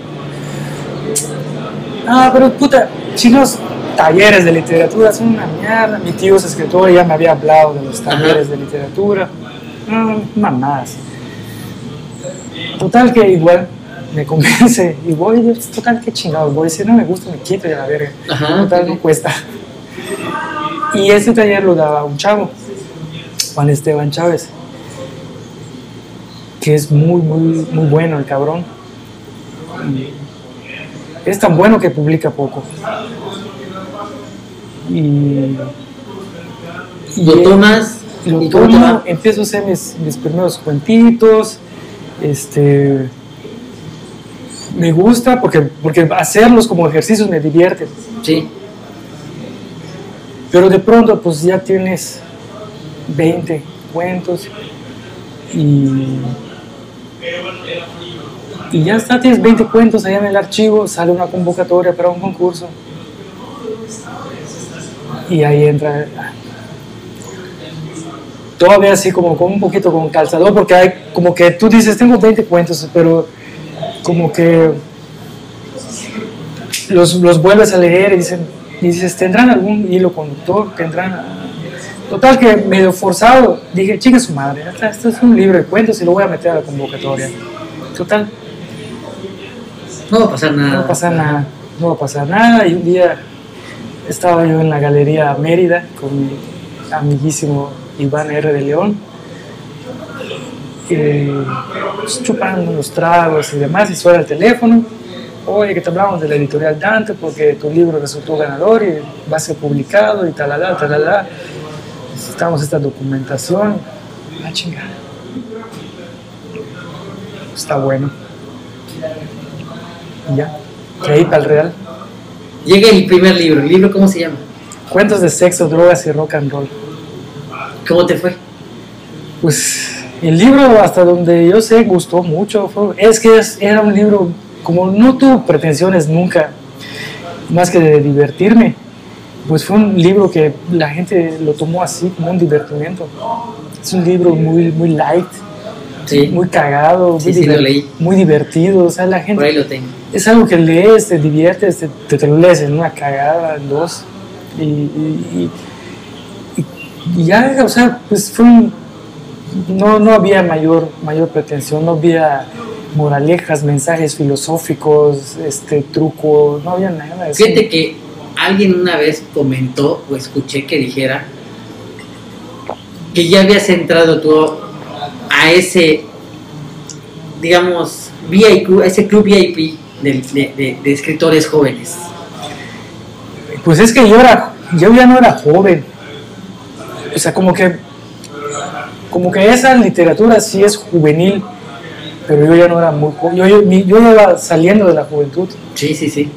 Ah, pero puta, chinos, talleres de literatura son una mierda. Mi tío es escritor y ya me había hablado de los talleres de literatura. Mamadas. Total que igual me convence y voy, total que chingado, voy, si no me gusta me quito de la verga. total no cuesta. Y ese taller lo daba un chavo, Juan Esteban Chávez, que es muy, muy, muy bueno el cabrón. Es tan bueno que publica poco. Y, lo tomas lo tomo, empiezo a hacer mis, mis, primeros cuentitos este me gusta porque porque hacerlos como ejercicios me divierte sí. Pero de pronto pues ya tienes 20 cuentos y y ya está, tienes 20 cuentos allá en el archivo, sale una convocatoria para un concurso y ahí entra todavía así como con un poquito con calzador porque hay como que tú dices tengo 20 cuentos pero como que los, los vuelves a leer y, dicen, dices tendrán algún hilo conductor tendrán total que medio forzado dije chica su madre esto es un libro de cuentos y lo voy a meter a la convocatoria total no va a pasar nada no va a pasar nada no va a pasar nada y un día estaba yo en la Galería Mérida con mi amiguísimo Iván R. de León, eh, pues, chupando los tragos y demás, y suena el teléfono. Oye, que te hablamos de la editorial Dante porque tu libro resultó ganador y va a ser publicado y talala, talala. Necesitamos esta documentación. Ah, chingada. Está bueno. Y ya. Ahí para el real. Llega el primer libro. ¿El libro cómo se llama? Cuentos de sexo, drogas y rock and roll. ¿Cómo te fue? Pues el libro, hasta donde yo sé, gustó mucho. Es que es- era un libro, como no tuvo pretensiones nunca, más que de divertirme, pues fue un libro que la gente lo tomó así, como un divertimiento. Es un libro muy, muy light, Sí, muy cagado, Sí, muy, sí, lo diver- leí. muy divertido. O sea, la por gente ahí lo tengo. es algo que lees, te diviertes, te, te, te lo lees en una cagada, en dos. Y, y- y- y- y ya, o sea, pues fue un- no, no había mayor, mayor pretensión, no había moralejas, mensajes filosóficos, este truco, no había nada. Fíjate que alguien una vez comentó o escuché que dijera que ya habías entrado tú a ese, digamos, VIP, a ese club VIP de, de- de escritores jóvenes. Pues es que yo era, yo ya no era joven. O sea, como que, como que esa literatura sí es juvenil, pero yo ya no era muy joven. Yo, yo, yo ya iba saliendo de la juventud. Sí, sí, sí.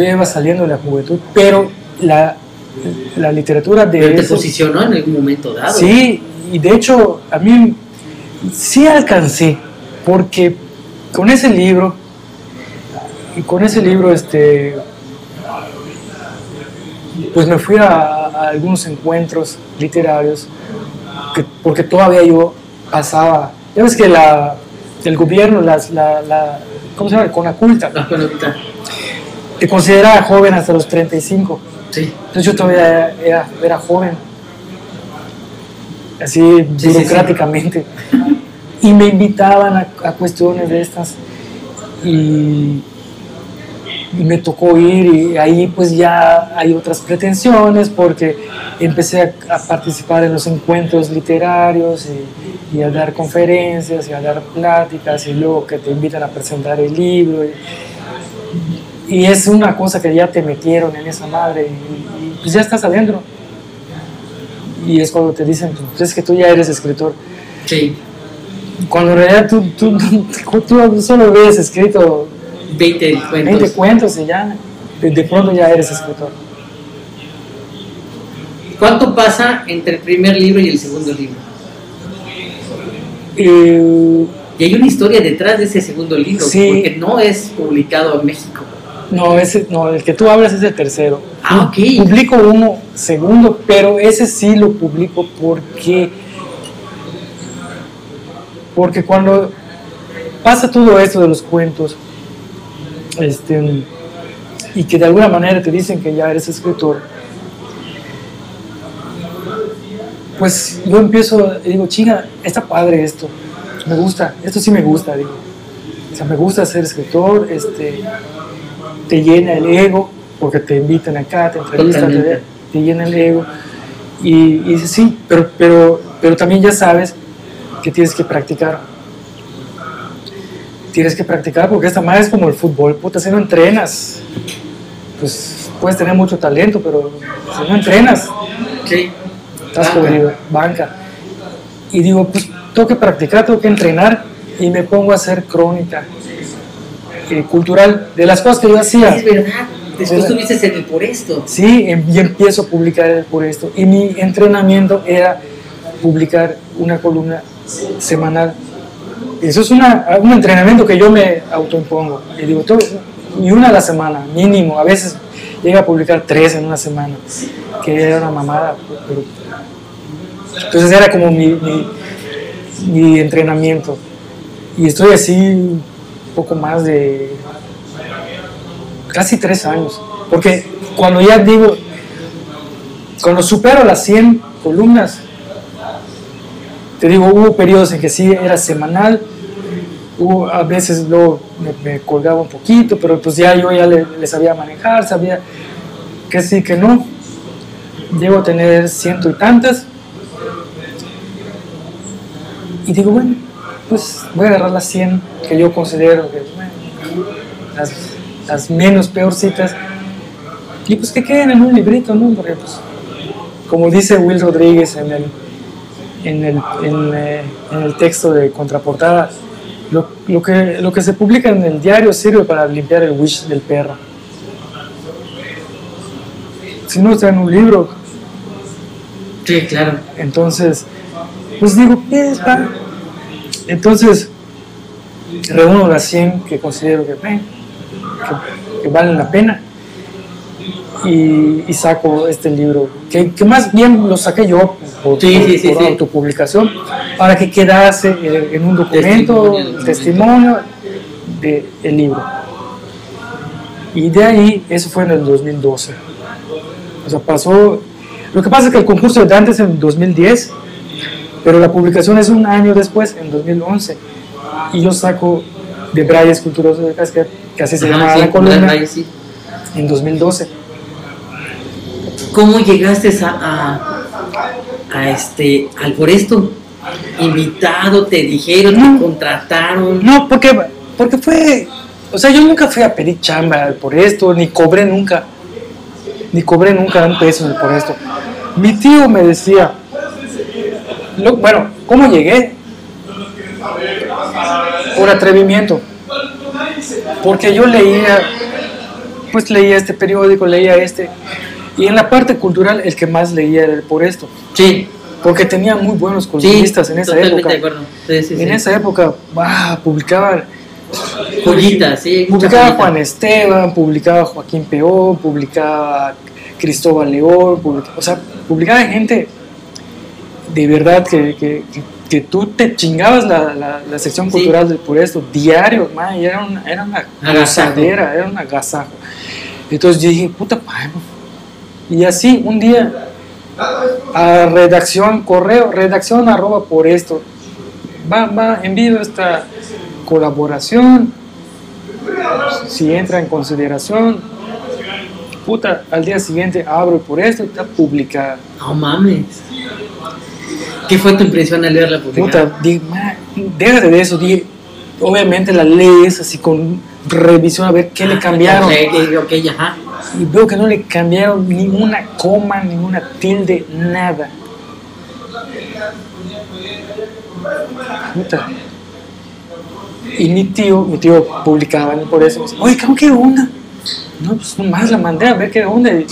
Iba saliendo de la juventud, pero la, la literatura de Pero te ese- posicionó en algún momento dado. Sí, y de hecho a mí sí alcancé, porque con ese libro, y con ese libro, este, pues me fui a, a algunos encuentros literarios, que- porque todavía yo pasaba, ya ves que la, el gobierno, las, la, la, ¿cómo se llama? Conaculta, Ah, bueno, ahorita. Te consideraba joven hasta los 35. Sí. Entonces yo todavía era, era joven, así Sí, sí, burocráticamente. Y me invitaban a, a cuestiones de estas. Y, y me tocó ir y ahí pues ya hay otras pretensiones porque empecé a, a participar en los encuentros literarios y, y a dar conferencias y a dar pláticas y luego que te invitan a presentar el libro. Y, y es una cosa que ya te metieron en esa madre y, y, pues ya estás adentro. Y es cuando te dicen, pues es que tú ya eres escritor. Sí. Cuando en realidad tú, tú, tú, solo ves escrito 20 cuentos. 20 cuentos y ya, de, de pronto ya eres escritor. ¿Cuánto pasa entre el primer libro y el segundo libro? Eh, Y hay una historia detrás de ese segundo libro, Sí. porque no es publicado en México. No, ese, no, el que tú hablas es el tercero. Ah, ok. Publico uno segundo, pero ese sí lo publico porque, porque cuando pasa todo esto de los cuentos, este, y que de alguna manera te dicen que ya eres escritor, pues yo empiezo, digo, chinga, está padre esto, me gusta, esto sí me gusta, digo. O sea, me gusta ser escritor, este, te llena el ego, porque te invitan acá, te entrevistan, te, llena el ego. Y, y dices, sí, pero, pero, pero también ya sabes que tienes que practicar. Tienes que practicar porque esta madre es como el fútbol, puta, si no entrenas, pues puedes tener mucho talento, pero si no entrenas, Sí. estás jodido, banca. Y digo, pues tengo que practicar, tengo que entrenar y me pongo a hacer crónica eh, cultural de las cosas que yo hacía. Es verdad. Después tuviste en el por esto. Sí, em- y empiezo a publicar por esto. Y mi entrenamiento era publicar una columna semanal. Eso es una, un entrenamiento que yo me autoimpongo. Y digo, todo, y una a la semana, mínimo. A veces llega a publicar tres en una semana, que era una mamada. Pero, entonces era como mi, mi, mi entrenamiento. Y estoy así poco más de casi tres años. Porque cuando ya digo, cuando supero las 100 columnas, te digo, hubo periodos en que sí era semanal, hubo, a veces luego me, me colgaba un poquito, pero pues ya yo ya le, le sabía manejar, sabía, que sí, que no. Llego a tener ciento y tantas. Y digo, bueno, pues voy a agarrar las 100 que yo considero que, bueno, las, las menos peorcitas. Y pues que queden en un librito, ¿no? Porque pues, como dice Will Rodríguez en el, en el, en, eh, en el texto de contraportada, lo, lo que, lo que se publica en el diario sirve para limpiar el wish del perro. Si no está en un libro, Sí, claro. entonces, pues digo, pues va. Entonces, reúno las 100 que considero que, eh, que, que valen la pena y, y saco este libro, que, que más bien lo saqué yo por, Sí, sí, sí, por sí. autopublicación, para que quedase eh, en un documento, Testimonio, testimonio del libro. Y de ahí, eso fue en el 2012. O sea, pasó. Lo que pasa es que el concurso de Dante es en 2010, pero la publicación es un año después, en 2011. Y yo saco de Braille Esculturoso de Casquet, que así se Ajá, llama sí, la columna, ahí sí. en 2012. ¿Cómo llegaste a, a, a este, al por esto? Invitado, te dijeron, No. te contrataron. No, porque, porque fue. O sea, yo nunca fui a pedir chamba por esto, ni cobré nunca. Ni cobré nunca un peso por esto. Mi tío me decía. Lo- bueno, ¿cómo llegué? Por atrevimiento. Porque yo leía. Pues leía este periódico, leía este. Y en la parte cultural, el que más leía era el por esto. Sí, Porque tenía muy buenos sí, columnistas en esa época. de acuerdo. Sí, sí, En esa época, bah, publicaban Joyitas, sí. Publicaba joyita. Juan Esteban, publicaba Joaquín Peón, publicaba Cristóbal León, o sea, publicaba gente de verdad que, que, que- que tú te chingabas la, la, la sección Sí. cultural por esto, diario, man, y era una, era una gozadera, era un agasajo. Entonces yo dije, puta madre. Y así, un día, a redacción, correo, redacción arroba por esto, va, va, envío esta colaboración, si entra en consideración, puta, al día siguiente abro por esto y está publicada. No mames. ¿Qué fue tu impresión al leerla? Puta, dije, "Ma, déjate de eso, dije, obviamente la lees así con revisión a ver qué le cambiaron. Ok, ok, ajá. Y veo que no le cambiaron ni una coma, ni una tilde, nada. Puta. Y mi tío, mi tío publicaba ¿no? por eso. me dice, Oye, ¿cómo qué onda? No, pues nomás la mandé a ver qué onda. Y,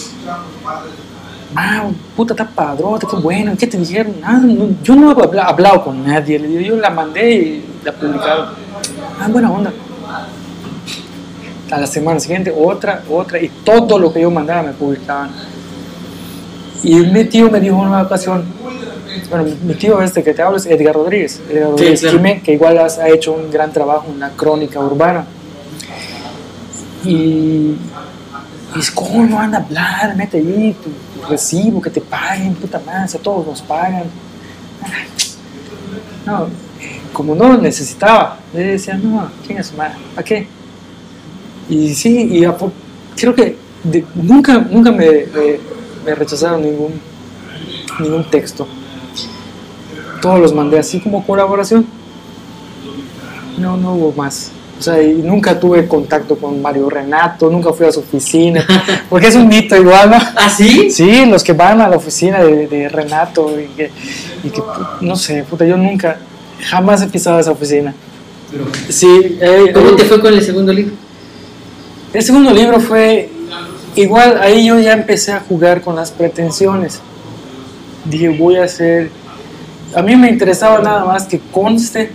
ah, puta, está padrota, qué bueno. ¿Qué te dijeron? No, yo no he habla- hablado con nadie. Le digo, yo la mandé y la publicaron. Ah, buena onda a la semana siguiente otra, otra, y todo lo que yo mandaba me publicaban. Y mi tío me dijo en una ocasión, bueno, mi tío este que te hablo es Edgar Rodríguez, Edgar Rodríguez claro. Quimé, que igual has- ha hecho un gran trabajo en la crónica urbana. Y, y es ¿cómo no van a hablar? Mete ahí tu recibo, que te paguen, puta madre, todos nos pagan. No, como no lo necesitaba, le decía, no, ¿quién es su madre? ¿Para qué? Y sí, y a creo que nunca, nunca me- me rechazaron ningún, ningún texto. Todos los mandé así como colaboración. No, no hubo más. O sea, y nunca tuve contacto con Mario Renato, nunca fui a su oficina, porque es un mito igual, ¿no? ¿Ah, sí? Sí, los que van a la oficina de, de Renato y que, y que, no sé, puta, yo nunca, jamás he pisado esa oficina. Sí, eh, ¿Cómo te fue con el segundo libro? el segundo libro fue igual, ahí yo ya empecé a jugar con las pretensiones. Dije, voy a hacer. A mí me interesaba nada más que conste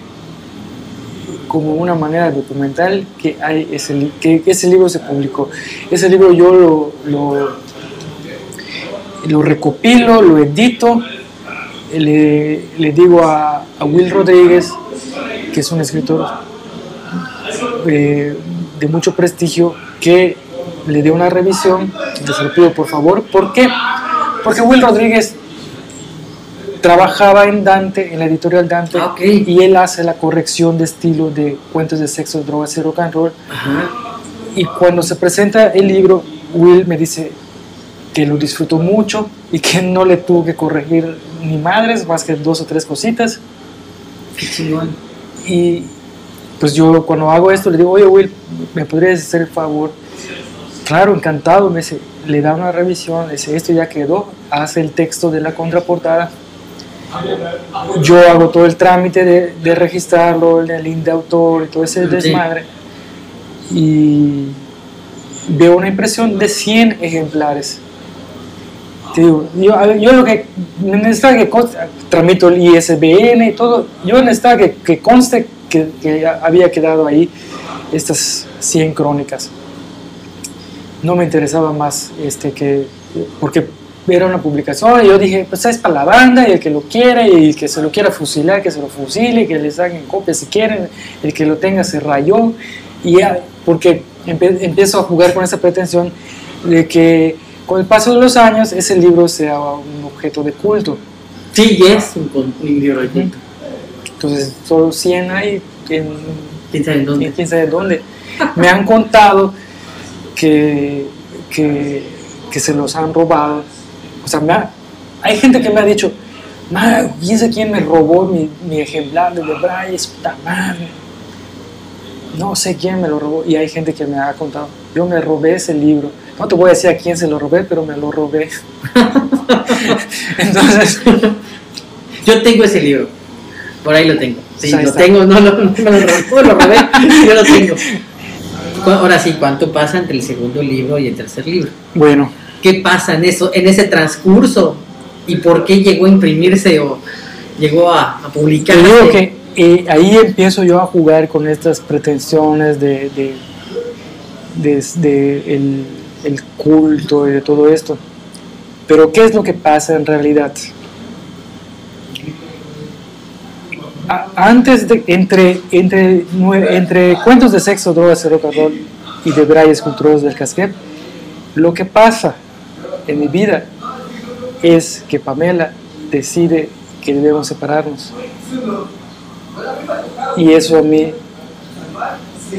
como una manera documental que, ese, que ese libro se publicó. Ese libro yo lo, lo, lo recopilo, lo edito, le, le digo a, a Will Rodríguez, que es un escritor eh, de mucho prestigio que le dé una revisión, les lo pido por favor. ¿Por qué? Porque Will Rodríguez trabajaba en Dante, en la editorial Dante, Ah, ok. y él hace la corrección de estilo de cuentos de sexo, drogas y rock and roll. Ajá. Y cuando se presenta el libro, Will me dice, que lo disfrutó mucho y que no le tuvo que corregir ni madres, más que dos o tres cositas. Qué chingón. Y pues yo cuando hago esto le digo, oye Will, ¿me podrías hacer el favor? Claro, encantado, me dice, le da una revisión, le dice, esto ya quedó, hace el texto de la contraportada. Yo hago todo el trámite de, de registrarlo, el link de autor y todo ese desmadre. Y veo una impresión de 100 ejemplares. Te digo, yo, yo lo que necesitaba que conste, tramito el ISBN y todo, yo necesitaba que, que conste que, que había quedado ahí estas 100 crónicas. No me interesaba más este que, porque era una publicación y yo dije, pues es para la banda y el que lo quiera y el que se lo quiera fusilar, que se lo fusile, que les hagan copias si quieren, el que lo tenga se rayó y ya, porque empiezo a jugar con esa pretensión de que con el paso de los años ese libro sea un objeto de culto. Sí, es un, un libro de culto. Entonces, solo 100 hay en, ¿Quién sabe dónde? quién sabe dónde. Me han contado que, que, que se los han robado. O sea, me ha- hay gente que me ha dicho, madre, ¿quién me robó mi, mi ejemplar de Bryce? Puta madre. No sé quién me lo robó. Y hay gente que me ha contado, yo me robé ese libro. No te voy a decir a quién se lo robé, pero me lo robé. Entonces, Yo tengo ese libro. Por ahí lo tengo. Sí, lo está. tengo. No, no, no me lo robé. lo robé. Yo lo tengo. Ahora sí, ¿cuánto pasa entre el segundo libro y el tercer libro? bueno, ¿Qué pasa en eso, en ese transcurso? ¿Y por qué llegó a imprimirse o llegó a, a Te publicarse? digo que eh, ahí empiezo yo a jugar con estas pretensiones de, de, de- el, culto y de todo esto. Pero ¿qué es lo que pasa en realidad? Antes de, entre, entre, entre cuentos de sexo, drogas y rock y de Brayes culturosos del casquet, lo que pasa en mi vida es que Pamela decide que debemos separarnos. Y eso a mí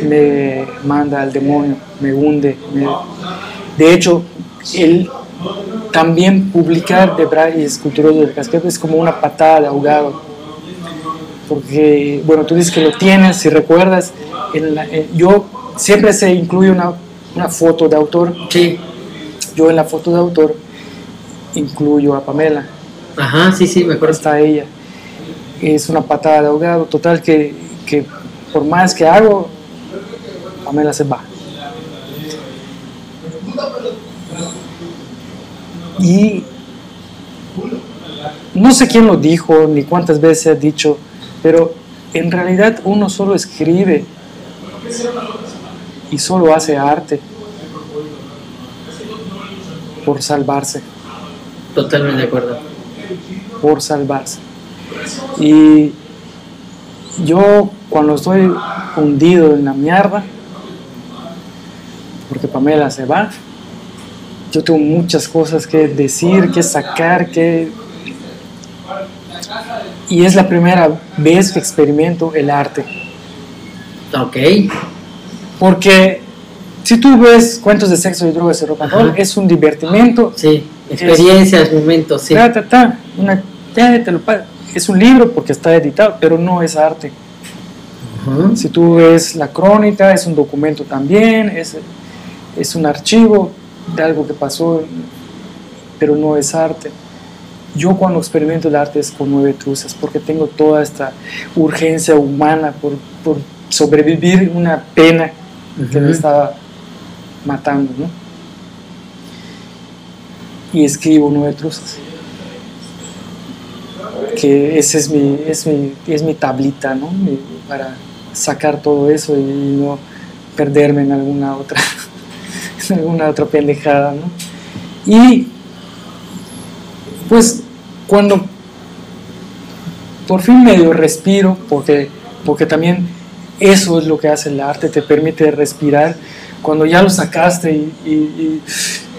me manda al demonio, me hunde. De hecho, el también publicar de Brayes Culturoso del Casquete es como una patada de ahogado. Porque, bueno, tú dices que lo tienes, si recuerdas, yo siempre se incluye una, una foto de autor. Sí. Yo en la foto de autor incluyo a Pamela Ajá, sí, sí, me acuerdo. está ella. Es una patada de ahogado, total que, que por más que hago, Pamela se va. Y no sé quién lo dijo, ni cuántas veces se ha dicho, pero en realidad uno solo escribe y solo hace arte por salvarse Totalmente de acuerdo. por salvarse. Y yo cuando estoy hundido en la mierda, porque Pamela se va, yo tengo muchas cosas que decir, que sacar, que... Y es la primera vez que experimento el arte. Ok. Porque si tú ves cuentos de sexo y drogas y rock and roll, es un divertimento Sí, experiencias, momentos, sí. ta, ta, ta, una- ya te lo es un libro porque está editado, pero no es arte. Ajá. Si tú ves la crónica, es un documento también, es, es un archivo de algo que pasó, pero no es arte. Yo cuando experimento el arte es con nueve truzas, porque tengo toda esta urgencia humana por, por sobrevivir una pena que me estaba matando, ¿no? Y escribo nueve truzas. Que ese es mi, es mi, es mi tablita, ¿no? Para sacar todo eso y no perderme en alguna otra, en alguna otra pendejada, ¿no? Y pues cuando por fin medio respiro, porque, porque también eso es lo que hace el arte, te permite respirar. Cuando ya lo sacaste y, y,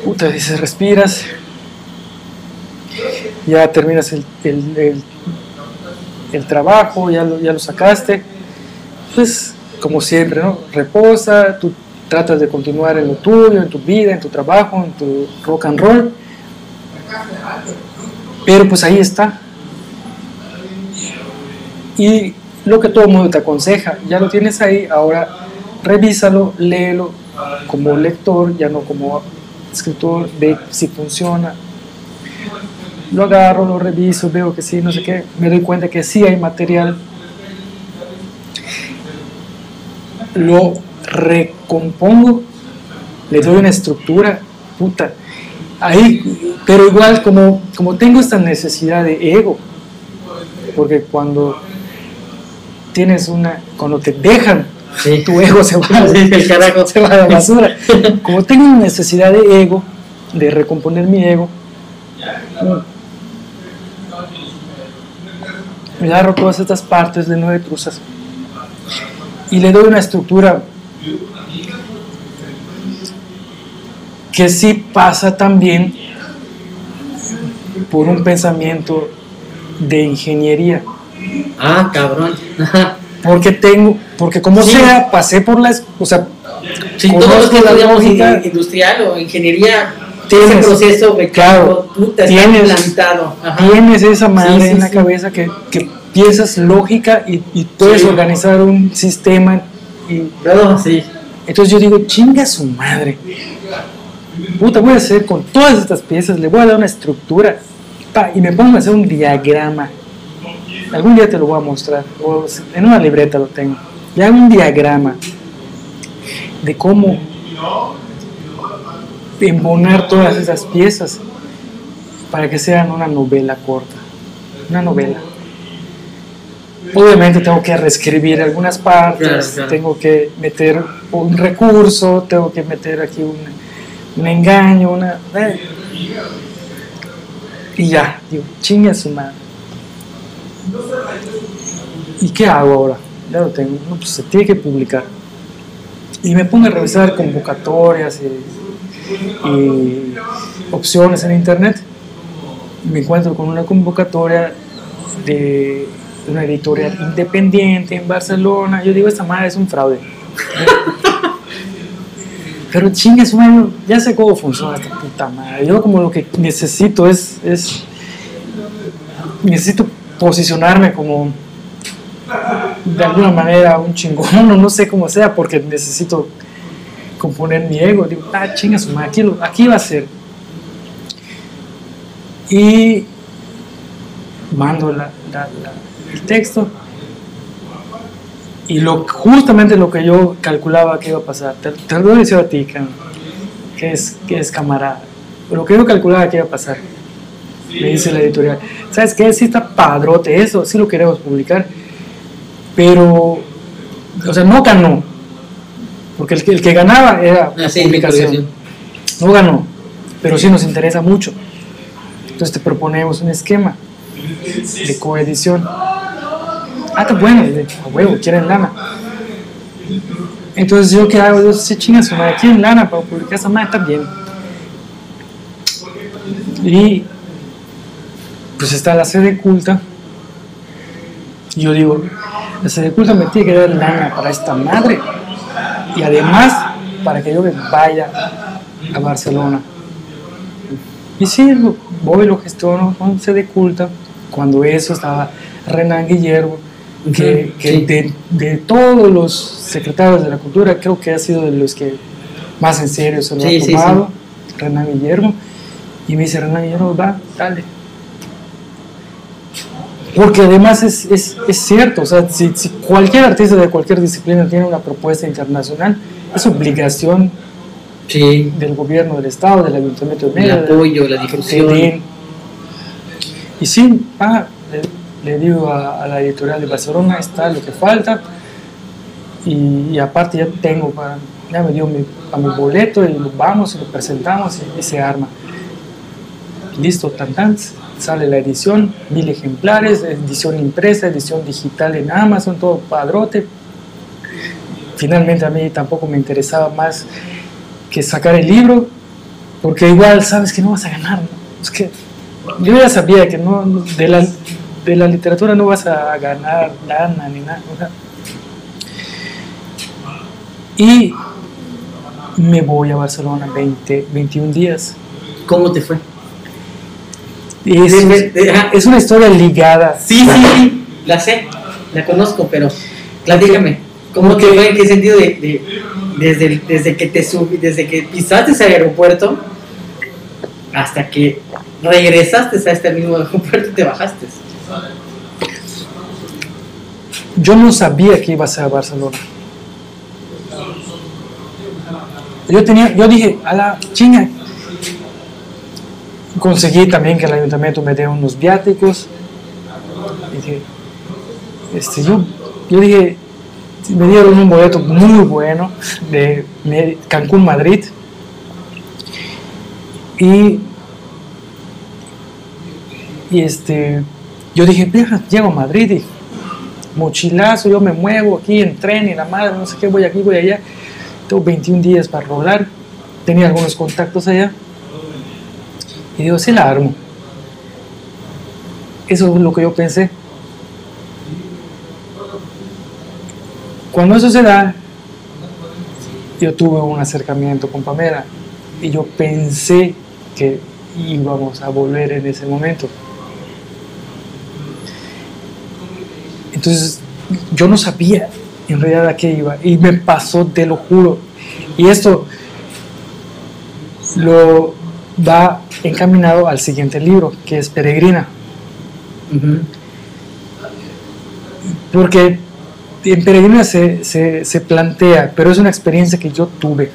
puta, dices, respiras, ya terminas el, el- el- el trabajo, ya lo, ya lo sacaste, pues como siempre, ¿no? Reposa, tú tratas de continuar en lo tuyo, en tu vida, en tu trabajo, en tu rock and roll, Pero pues ahí está. Y lo que todo el mundo te aconseja, ya lo tienes ahí, ahora revísalo, léelo como lector, ya no como escritor, ve si funciona. Lo agarro, lo reviso, veo que sí, no sé qué, me doy cuenta que sí hay material. Lo recompongo, le doy una estructura, puta. Ahí, pero igual como, como tengo esta necesidad de ego, porque cuando tienes una, cuando te dejan, tu ego se va, el carajo. se va a la basura. Como tengo una necesidad de ego, de recomponer mi ego, me agarro todas estas partes de nueve truzas y le doy una estructura que sí pasa también por un pensamiento de ingeniería. Ah, cabrón. Porque tengo, porque como Sí. sea, pasé por las, o sea, Si Conozco todos los la lógica. in- industrial o ingeniería, Tienes, ese proceso mecánico, claro, tienes- implantado. Ajá. tienes esa madre Sí, sí, en la sí. cabeza que, que piensas lógica y, y puedes Sí. organizar un sistema. Y, Claro, sí. entonces yo digo, chinga su madre. Puta, voy a hacer con todas estas piezas, le voy a dar una estructura pa, y me pongo a hacer un diagrama. Algún día te lo voy a mostrar, o en una libreta lo tengo. Y hago un diagrama de cómo embonar todas esas piezas para que sean una novela corta, una novela. Obviamente tengo que reescribir algunas partes, Claro, claro. tengo que meter un recurso, tengo que meter aquí un, un engaño, una... eh. Y ya, digo, chinga su madre. ¿Y qué hago ahora? Ya lo tengo, no, pues se tiene que publicar. Y me pongo a revisar convocatorias y, opciones en internet. Me encuentro con una convocatoria de una editorial independiente en Barcelona. Yo digo, esta madre es un fraude. Pero chingue su ya sé cómo funciona esta puta madre. Yo como lo que necesito es, es necesito posicionarme como de alguna manera un chingón, o no sé cómo sea, porque necesito componer mi ego. Digo, ah, chinga su madre, aquí, lo- va a ser. Y mando la- la- el texto. Y lo, justamente lo que yo calculaba que iba a pasar, te, lo voy a ti, que es, que es camarada. Lo que yo calculaba que iba a pasar, me dice la editorial, ¿sabes qué? Sí está padrote eso, sí lo queremos publicar, pero, o sea, no ganó, porque el, que- el que ganaba era la Ah, sí, mi publicación, publicación. no ganó, pero sí nos interesa mucho. Entonces te proponemos un esquema de coedición. Ah, está bueno, a huevo, quieren lana. Entonces yo qué hago, yo sí chingas, madre, quieren lana para publicar esa madre también. Y pues está la sede culta. Y yo digo, la sede culta me tiene que dar lana para esta madre. Y además, para que yo me vaya a Barcelona. Y sí, lo- voy, lo gestiono con sede culta. Cuando eso estaba Renan Guillermo, que, que sí. de, de todos los secretarios de la cultura, creo que ha sido de los que más en serio se lo Sí, ha sí, tomado, Renan Guillermo. Y me dice, Renan Guillermo, va, dale. Porque además es, es, es cierto, o sea, si, si cualquier artista de cualquier disciplina tiene una propuesta internacional, es obligación Sí. del gobierno del Estado, del Ayuntamiento de El Mérida, apoyo, la difusión. den. Y sí, ah, le, le digo a, a la editorial de Barcelona, está lo que falta. Y, y aparte ya tengo, para, ya me dio mi, a mi boleto y lo vamos y lo presentamos y, y se arma. Listo, tan tan, sale la edición, mil ejemplares, edición impresa, edición digital en Amazon, todo padrote. Finalmente a mí tampoco me interesaba más que sacar el libro, porque igual sabes que no vas a ganar. ¿no? Es que yo ya sabía que no, de, la, de la literatura no vas a ganar lana ni nada. y me voy a Barcelona 20, 21 días. ¿Cómo te fue? Es, De- es una historia ligada. Sí, sí, sí, la sé, la conozco, pero platícame, ¿cómo Porque- que fue? ¿En qué sentido de, de- desde, desde que te subí, desde que pisaste ese aeropuerto hasta que regresaste a este mismo aeropuerto y te bajaste? Yo no sabía que iba a ser a Barcelona. Yo tenía, yo dije, a la chinga. Conseguí también que el ayuntamiento me dé unos viáticos. Este, yo, yo dije, me dieron un boleto muy bueno de Cancún, Madrid. Y, y este, yo dije, "Vieja, llego a Madrid y mochilazo, yo me muevo aquí en tren y la madre, no sé qué, voy aquí, voy allá. Tengo 21 días para rodar. Tenía algunos contactos allá. Y digo, sí la armo. Eso es lo que yo pensé. Cuando eso se da, yo tuve un acercamiento con Pamela y yo pensé que íbamos a volver en ese momento. Entonces, yo no sabía en realidad a qué iba y me pasó, te lo juro. Y esto lo va encaminado al siguiente libro, que es Peregrina. Porque en Peregrina se, se- se plantea, pero es una experiencia que yo tuve.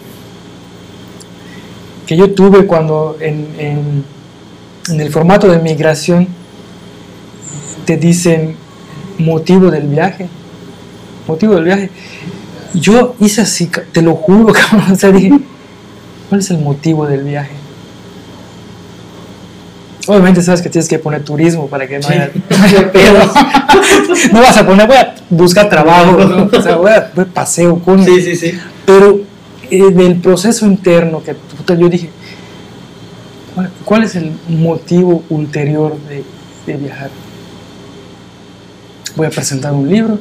Que yo tuve cuando en, en- en el formato de migración te dicen motivo del viaje. Motivo del viaje. Yo hice así, te lo juro, cabrón. O sea, dije, ¿cuál es el motivo del viaje? Obviamente sabes que tienes que poner turismo para que no Sí. haya, no haya pedos. no vas a poner, voy a buscar trabajo, ¿no? o sea, voy a, voy a paseo con. Sí, sí, sí. Pero del proceso interno que yo dije, ¿cuál, cuál es el motivo ulterior de, de viajar? Voy a presentar un libro,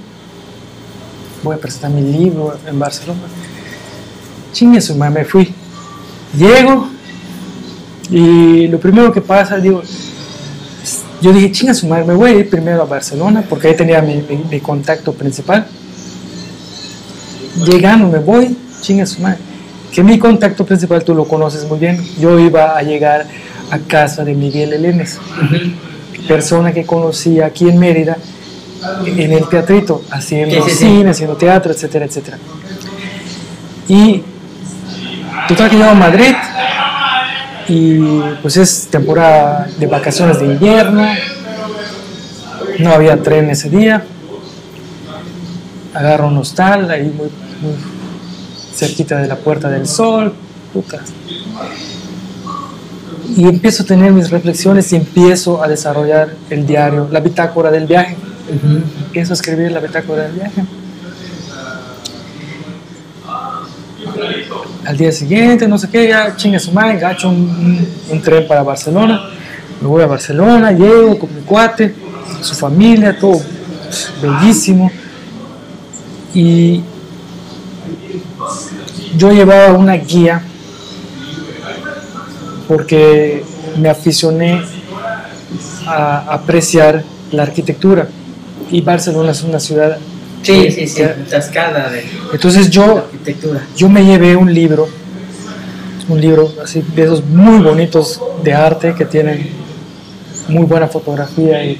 voy a presentar mi libro en Barcelona. Chingue su madre, me fui. Llego y lo primero que pasa, digo, yo dije, chinga su madre, me voy a ir primero a Barcelona porque ahí tenía mi, mi- mi contacto principal. Llegando me voy, chinga su madre. Que mi contacto principal tú lo conoces muy bien. Yo iba a llegar a casa de Miguel Elenes, persona que conocí aquí en Mérida, en el teatrito, haciendo Sí, sí, sí. cine, haciendo teatro, etcétera, etcétera. Y total que llego a Madrid y pues es temporada de vacaciones de invierno, no había tren ese día, agarro un hostal ahí muy, muy cerquita de la Puerta del Sol, puta. Y empiezo a tener mis reflexiones y empiezo a desarrollar el diario, la bitácora del viaje. Empiezo a escribir la bitácora del viaje. Al día siguiente, no sé qué, ya chinga su madre, gacho un, un- un tren para Barcelona. Me voy a Barcelona, llego con mi cuate, su familia, todo bellísimo. Y yo llevaba una guía porque me aficioné a apreciar la arquitectura. Y Barcelona es una ciudad. Sí, sí, sí, tascada de Entonces yo arquitectura. yo me llevé un libro, un libro así de esos muy bonitos de arte que tienen muy buena fotografía y,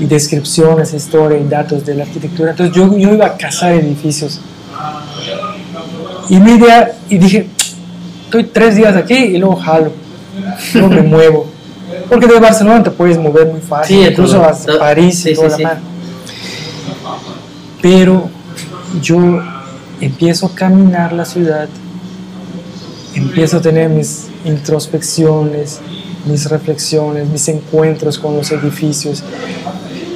y descripciones, historia y datos de la arquitectura. Entonces yo, yo iba a cazar edificios. Y mi idea, y dije, estoy tres días aquí y luego jalo, luego me muevo. Porque de Barcelona te puedes mover muy fácil, Sí, incluso todo- a todo- París sí, y toda sí, la sí. Pero yo empiezo a caminar la ciudad, empiezo a tener mis introspecciones, mis reflexiones, mis encuentros con los edificios,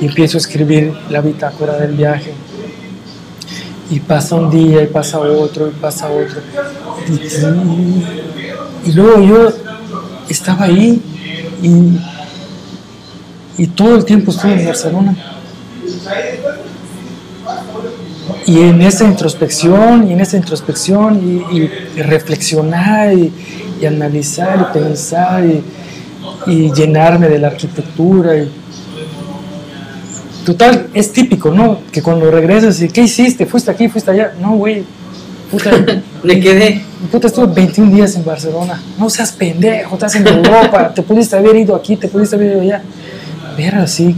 empiezo a escribir la bitácora del viaje. Y pasa un día, y pasa otro, y pasa otro. Y- y luego yo estaba ahí y, y todo el tiempo estuve en Barcelona. Y en esa introspección, y en esa introspección, y, y- y reflexionar, y, y analizar, y pensar, y, llenarme de la arquitectura. Y... Total, es típico, ¿no? Que cuando regresas y, ¿qué hiciste? ¿Fuiste aquí? ¿Fuiste allá? No, güey. Puta, Me quedé. puta, estuve 21 días en Barcelona. No seas pendejo, estás en Europa. te pudiste haber ido aquí, te pudiste haber ido allá. Ver así.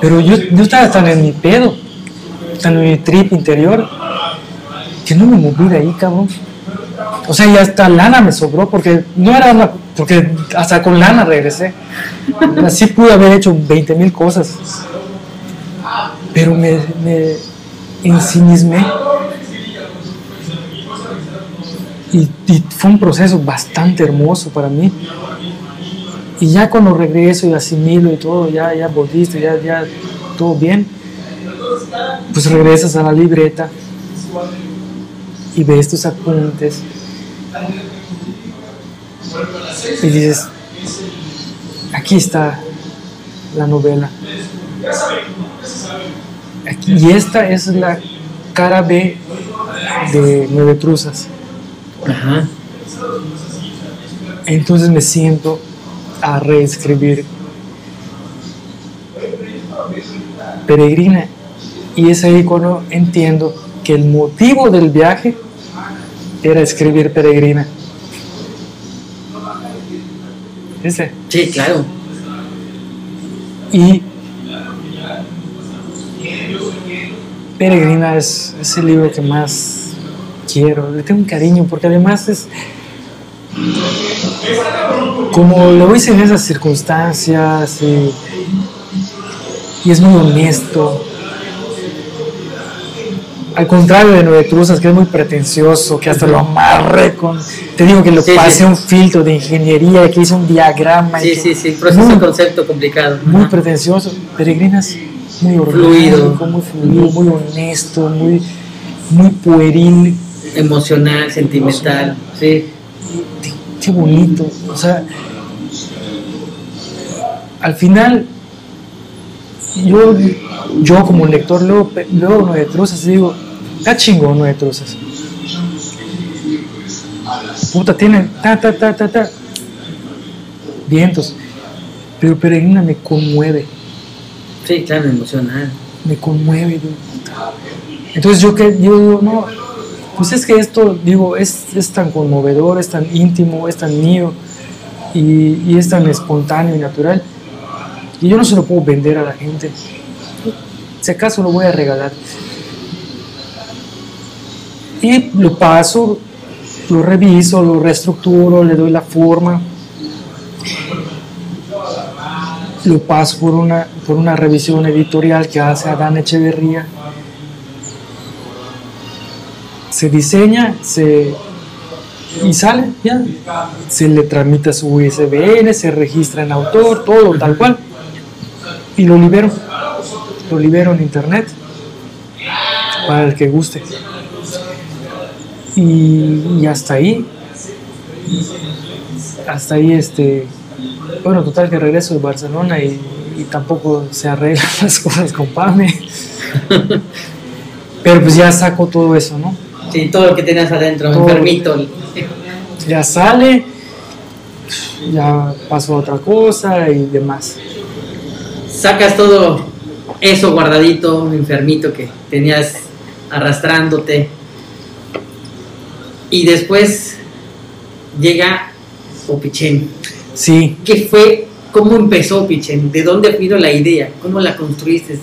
Pero yo, yo estaba tan en mi pedo, tan mi trip interior, que no me moví de ahí, cabrón. O sea, ya hasta lana me sobró porque no era una. Porque hasta con lana regresé. Así pude haber hecho 20 mil cosas. Pero me, me ensimismé. Y, y fue un proceso bastante hermoso para mí. Y ya cuando regreso y asimilo y todo, ya, ya volviste, ya, ya todo bien, pues regresas a la libreta y ves tus apuntes y dices, aquí está la novela. Aquí- y esta es la cara B de Nueve Truzas. Ajá. Entonces me siento a reescribir Peregrina. Y es ahí cuando entiendo que el motivo del viaje era escribir Peregrina. ¿Viste? Sí, claro. Y Peregrina es, es el libro que más quiero. Le tengo un cariño porque además es como lo hice en esas circunstancias y, y es muy honesto. Al contrario de Nueve Cruzas, que es muy pretencioso, que hasta lo amarré con. Te digo que lo Sí, pasé sí. un filtro de ingeniería, que hice un diagrama. y Sí, que- sí, sí. Proceso, Muy- concepto complicado. muy Ajá. pretencioso. Peregrinas, muy Fluido. muy fluido, muy honesto, muy, muy pueril. Emocional, sentimental. Sí. Qué bonito. O sea, al final, yo, yo como lector leo Nueve Truzas y digo, está chingón Nueve Truzas. Puta, tiene ta, ta, ta, ta, ta. Vientos. Pero Peregrina me conmueve. Sí, claro, emocional. me conmueve. puta. Entonces yo que yo digo, no, pues es que esto, digo, es, es tan conmovedor, es tan íntimo, es tan mío y, y es tan espontáneo y natural. Y yo no se lo puedo vender a la gente. Si acaso lo voy a regalar. Y lo paso, lo reviso, lo reestructuro, le doy la forma. Lo paso por una, por una revisión editorial que hace Adán Echeverría. Se diseña, se y sale, ya. Se le tramita su ISBN, se registra en autor, todo tal cual. Y lo libero. Lo libero en internet para el que guste. Y, y hasta ahí. Hasta ahí este. Bueno, total que regreso de Barcelona y, y tampoco se arreglan las cosas con Pame. Pero pues ya saco todo eso, ¿no? Sí, todo lo que tenías adentro, Todo. enfermito. ya sale, ya pasó a otra cosa y demás. Sacas todo eso guardadito, enfermito que tenías arrastrándote. Y después llega Opichen. Sí, ¿Qué fue? ¿Cómo empezó Opichen? ¿De dónde vino la idea? ¿Cómo la construiste?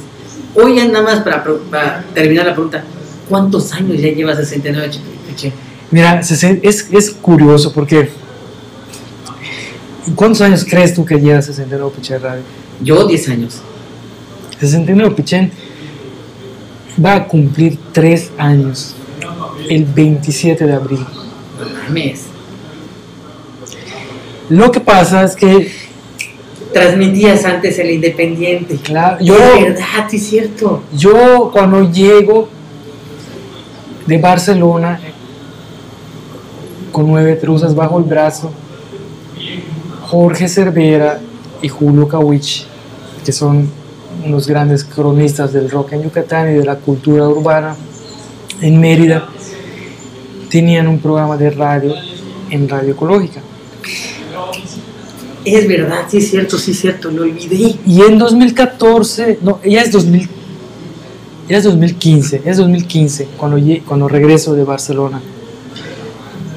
Hoy ya nada más para, para terminar la pregunta, ¿cuántos años ya llevas a 69 Opichen? mira, es, es curioso porque ¿cuántos años crees tú que llevas 69 Pichén Radio? Yo 10 años. 69 Pichén va a cumplir 3 años el 27 de abril. Mames. Lo que pasa es que, Transmitías antes el Independiente. claro, Yo, de verdad, es cierto. yo cuando llego de Barcelona con nueve truzas bajo el brazo, Jorge Cervera y Julio Kawich, que son unos grandes cronistas del rock en Yucatán y de la cultura urbana en Mérida, tenían un programa de radio en Radio Ecológica. Es verdad, sí es cierto, sí es cierto, lo olvidé. Y en 2014, no, ya es 2000, ya es 2015, es 2015 cuando, cuando regreso de Barcelona.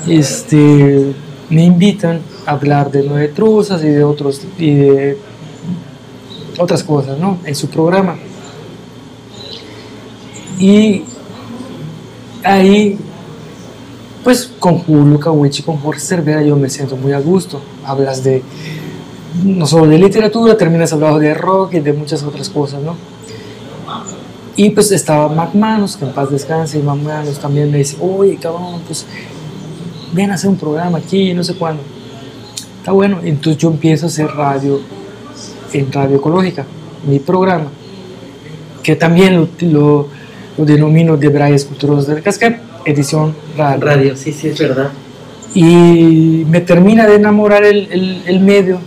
Este, me invitan a hablar de Nueve Truzas y de otros y de otras cosas, ¿no? En su programa. Y ahí, pues con Julio Cahuichi, con Jorge Cervera, yo me siento muy a gusto. Hablas de, no solo de literatura, terminas hablando de rock y de muchas otras cosas, ¿no? Y pues estaba Mac Manos, que en paz descanse, y Mac Manos también me dice, oye, cabrón, pues ven a hacer un programa aquí, no sé cuándo. Está bueno, entonces yo empiezo a hacer radio en Radio Ecológica, mi programa, que también lo, denomino de Brayes Culturosos del Cascap, edición radio. Radio, sí, sí, es verdad. Y me termina de enamorar el, el, el medio,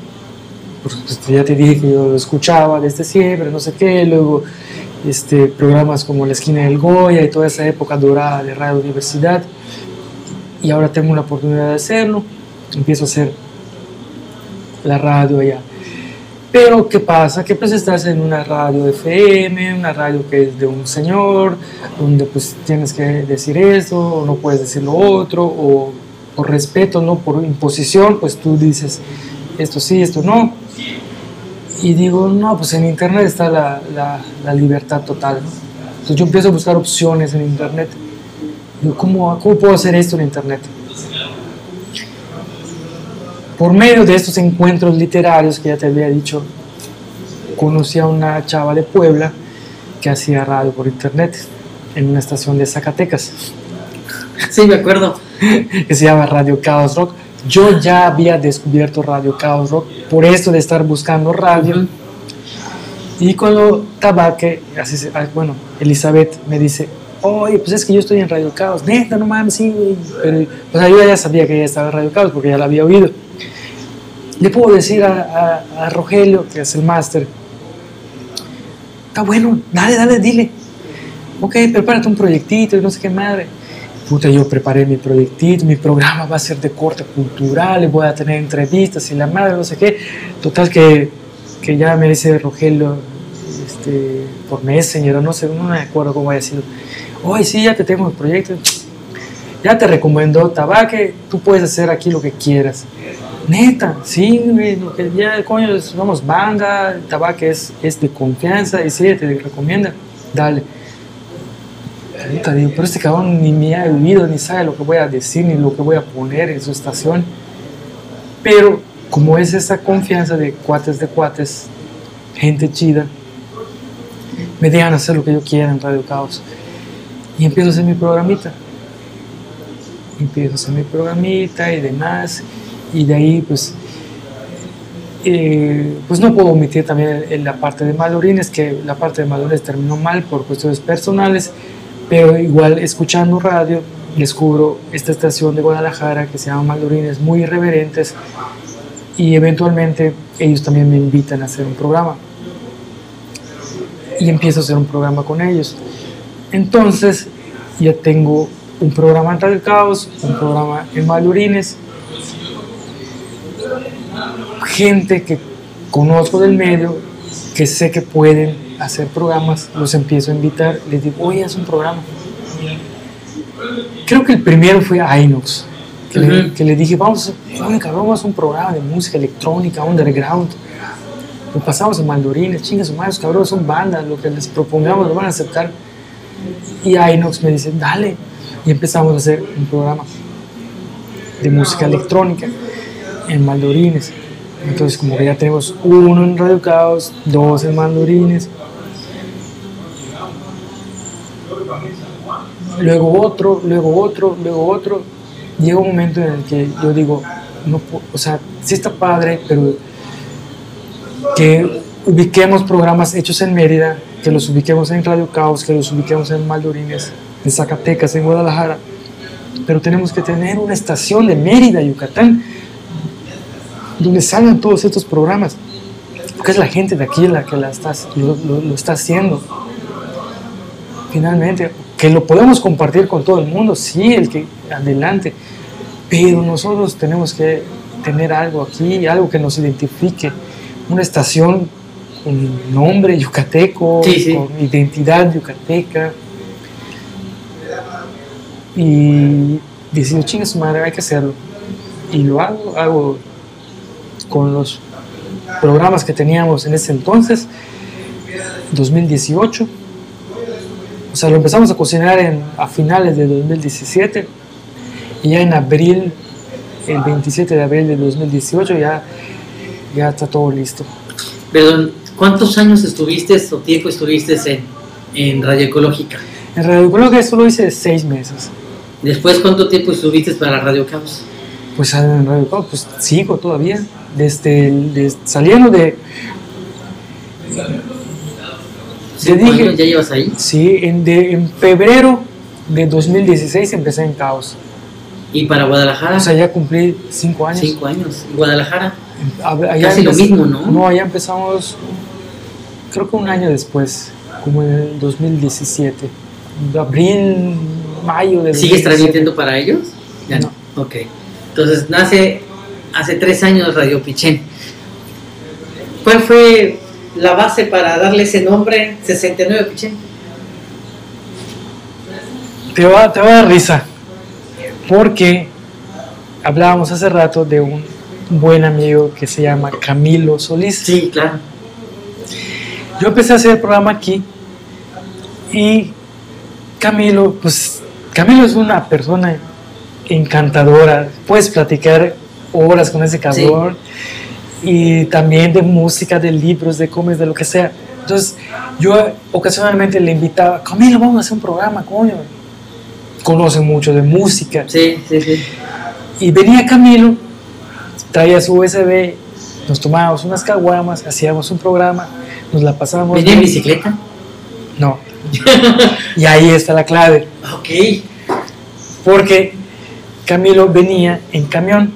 pues, ya te dije que yo lo escuchaba desde siempre, no sé qué, luego este, programas como La Esquina del Goya y toda esa época dorada de Radio Universidad, y ahora tengo la oportunidad de hacerlo, empiezo a hacer la radio allá. Pero ¿qué pasa? Que pues estás en una radio FM, una radio que es de un señor, donde pues tienes que decir esto, o no puedes decir lo otro, o por respeto, no por imposición, pues tú dices esto sí, esto no. Y digo, no, pues en Internet está la, la, libertad total. Entonces yo empiezo a buscar opciones en Internet. Digo, ¿cómo, ¿cómo puedo hacer esto en Internet? Por medio de estos encuentros literarios que ya te había dicho, conocí a una chava de Puebla que hacía radio por internet en una estación de Zacatecas. Sí, me acuerdo. que se llama Radio Chaos Rock. Yo ya había descubierto Radio Chaos Rock por esto de estar buscando radio. Y cuando Tabaque, así, bueno, Elizabeth me dice, oye, pues es que yo estoy en Radio Caos. Neta, no mames, sí, Pero, pues yo ya sabía que ella estaba en Radio Caos porque ya la había oído le puedo decir a, Rogelio, que es el máster, está bueno, dale, dale, dile. Ok, prepárate un proyectito y no sé qué madre. Puta, yo preparé mi proyectito, mi programa va a ser de corte cultural, voy a tener entrevistas y la madre, no sé qué. Total que, que ya me dice Rogelio, este, por Messenger, no sé, no me acuerdo cómo haya sido. Hoy sí, ya te tengo el proyecto. Ya te recomendó Tabaque, tú puedes hacer aquí lo que quieras. Neta, sí, ya, coño, somos banda, Tabaque es, es de confianza, y sí, te recomienda, dale. Puta, digo, pero este cabrón ni me ha oído, ni sabe lo que voy a decir, ni lo que voy a poner en su estación. Pero como es esa confianza de cuates de cuates, gente chida, me dejan hacer lo que yo quiera en Radio Caos. Y empiezo a hacer mi programita. Empiezo a hacer mi programita y demás y de ahí pues eh, pues no puedo omitir también la parte de Malorines, que la parte de Malorines terminó mal por cuestiones personales, pero igual escuchando radio descubro esta estación de Guadalajara que se llama Malorines, muy irreverentes, y eventualmente ellos también me invitan a hacer un programa. Y empiezo a hacer un programa con ellos. Entonces ya tengo un programa en Radio Caos, un programa en Malorines, gente que conozco del medio, que sé que pueden hacer programas, los empiezo a invitar, les digo, oye, haz un programa. Creo que el primero fue a Inox, que, le, que le, dije, vamos, oye, cabrón, vamos a un programa de música electrónica, underground. Lo pasamos en mandorines, chingas, madres, cabrón, son bandas, lo que les propongamos lo van a aceptar. Y Inox me dice, dale. Y empezamos a hacer un programa de música electrónica en Maldorines. Entonces como que ya tenemos uno en Radio Caos, dos en Maldorines. Luego otro, luego otro, luego otro. Llega un momento en el que yo digo, o sea, sí está padre, pero que ubiquemos programas hechos en Mérida, que los ubiquemos en Radio Caos, que los ubiquemos en Maldorines, en Zacatecas, en Guadalajara, pero tenemos que tener una estación de Mérida, Yucatán, donde salgan todos estos programas, porque es la gente de aquí la que la está, lo, lo, está haciendo. Finalmente, que lo podemos compartir con todo el mundo, sí, el que adelante, pero nosotros tenemos que tener algo aquí, algo que nos identifique, una estación con nombre yucateco, Sí, sí. con identidad yucateca. Y decido, chingue su madre, hay que hacerlo. Y lo hago, hago con los programas que teníamos en ese entonces, 2018. O sea, lo empezamos a cocinar en, a finales de 2017 y ya en abril, el 27 de abril de 2018, ya, ya está todo listo. Perdón, ¿cuántos años estuviste o tiempo estuviste en, en Radio Ecológica? En Radio Ecológica solo hice seis meses. Después, ¿cuánto tiempo estuviste para Radio Caos? Pues en Radio Ecológica, pues sigo todavía. Desde, saliendo de. Te ¿Cinco dije- ya llevas ahí? Sí, en, de- en febrero de 2016 empecé en Caos. ¿Y para Guadalajara? O sea, ya cumplí cinco años. Cinco años. ¿Y Guadalajara? Allá Casi lo mismo, ¿no? No, allá empezamos, creo que un año después, como en el 2017. Abril, mayo de ¿Sigues 2017. transmitiendo para ellos? Ya no. Ok. Entonces, nace hace tres años Radio Pichén. ¿Cuál fue la base para darle ese nombre 69 Pichén? Te va, te va a dar risa. Porque hablábamos hace rato de un buen amigo que se llama Camilo Solís. Sí, claro. Yo empecé a hacer el programa aquí y Camilo, pues Camilo es una persona encantadora. Puedes platicar horas con ese cabrón y también de música, de libros, de cómics, de lo que sea. Entonces yo ocasionalmente le invitaba, Camilo, vamos a hacer un programa, coño. Conoce mucho de música. Sí, sí, sí. Y venía Camilo, traía su USB, nos tomábamos unas caguamas, hacíamos un programa, nos la pasábamos. ¿Venía en bicicleta? No. y ahí está la clave, Ok. porque Camilo venía en camión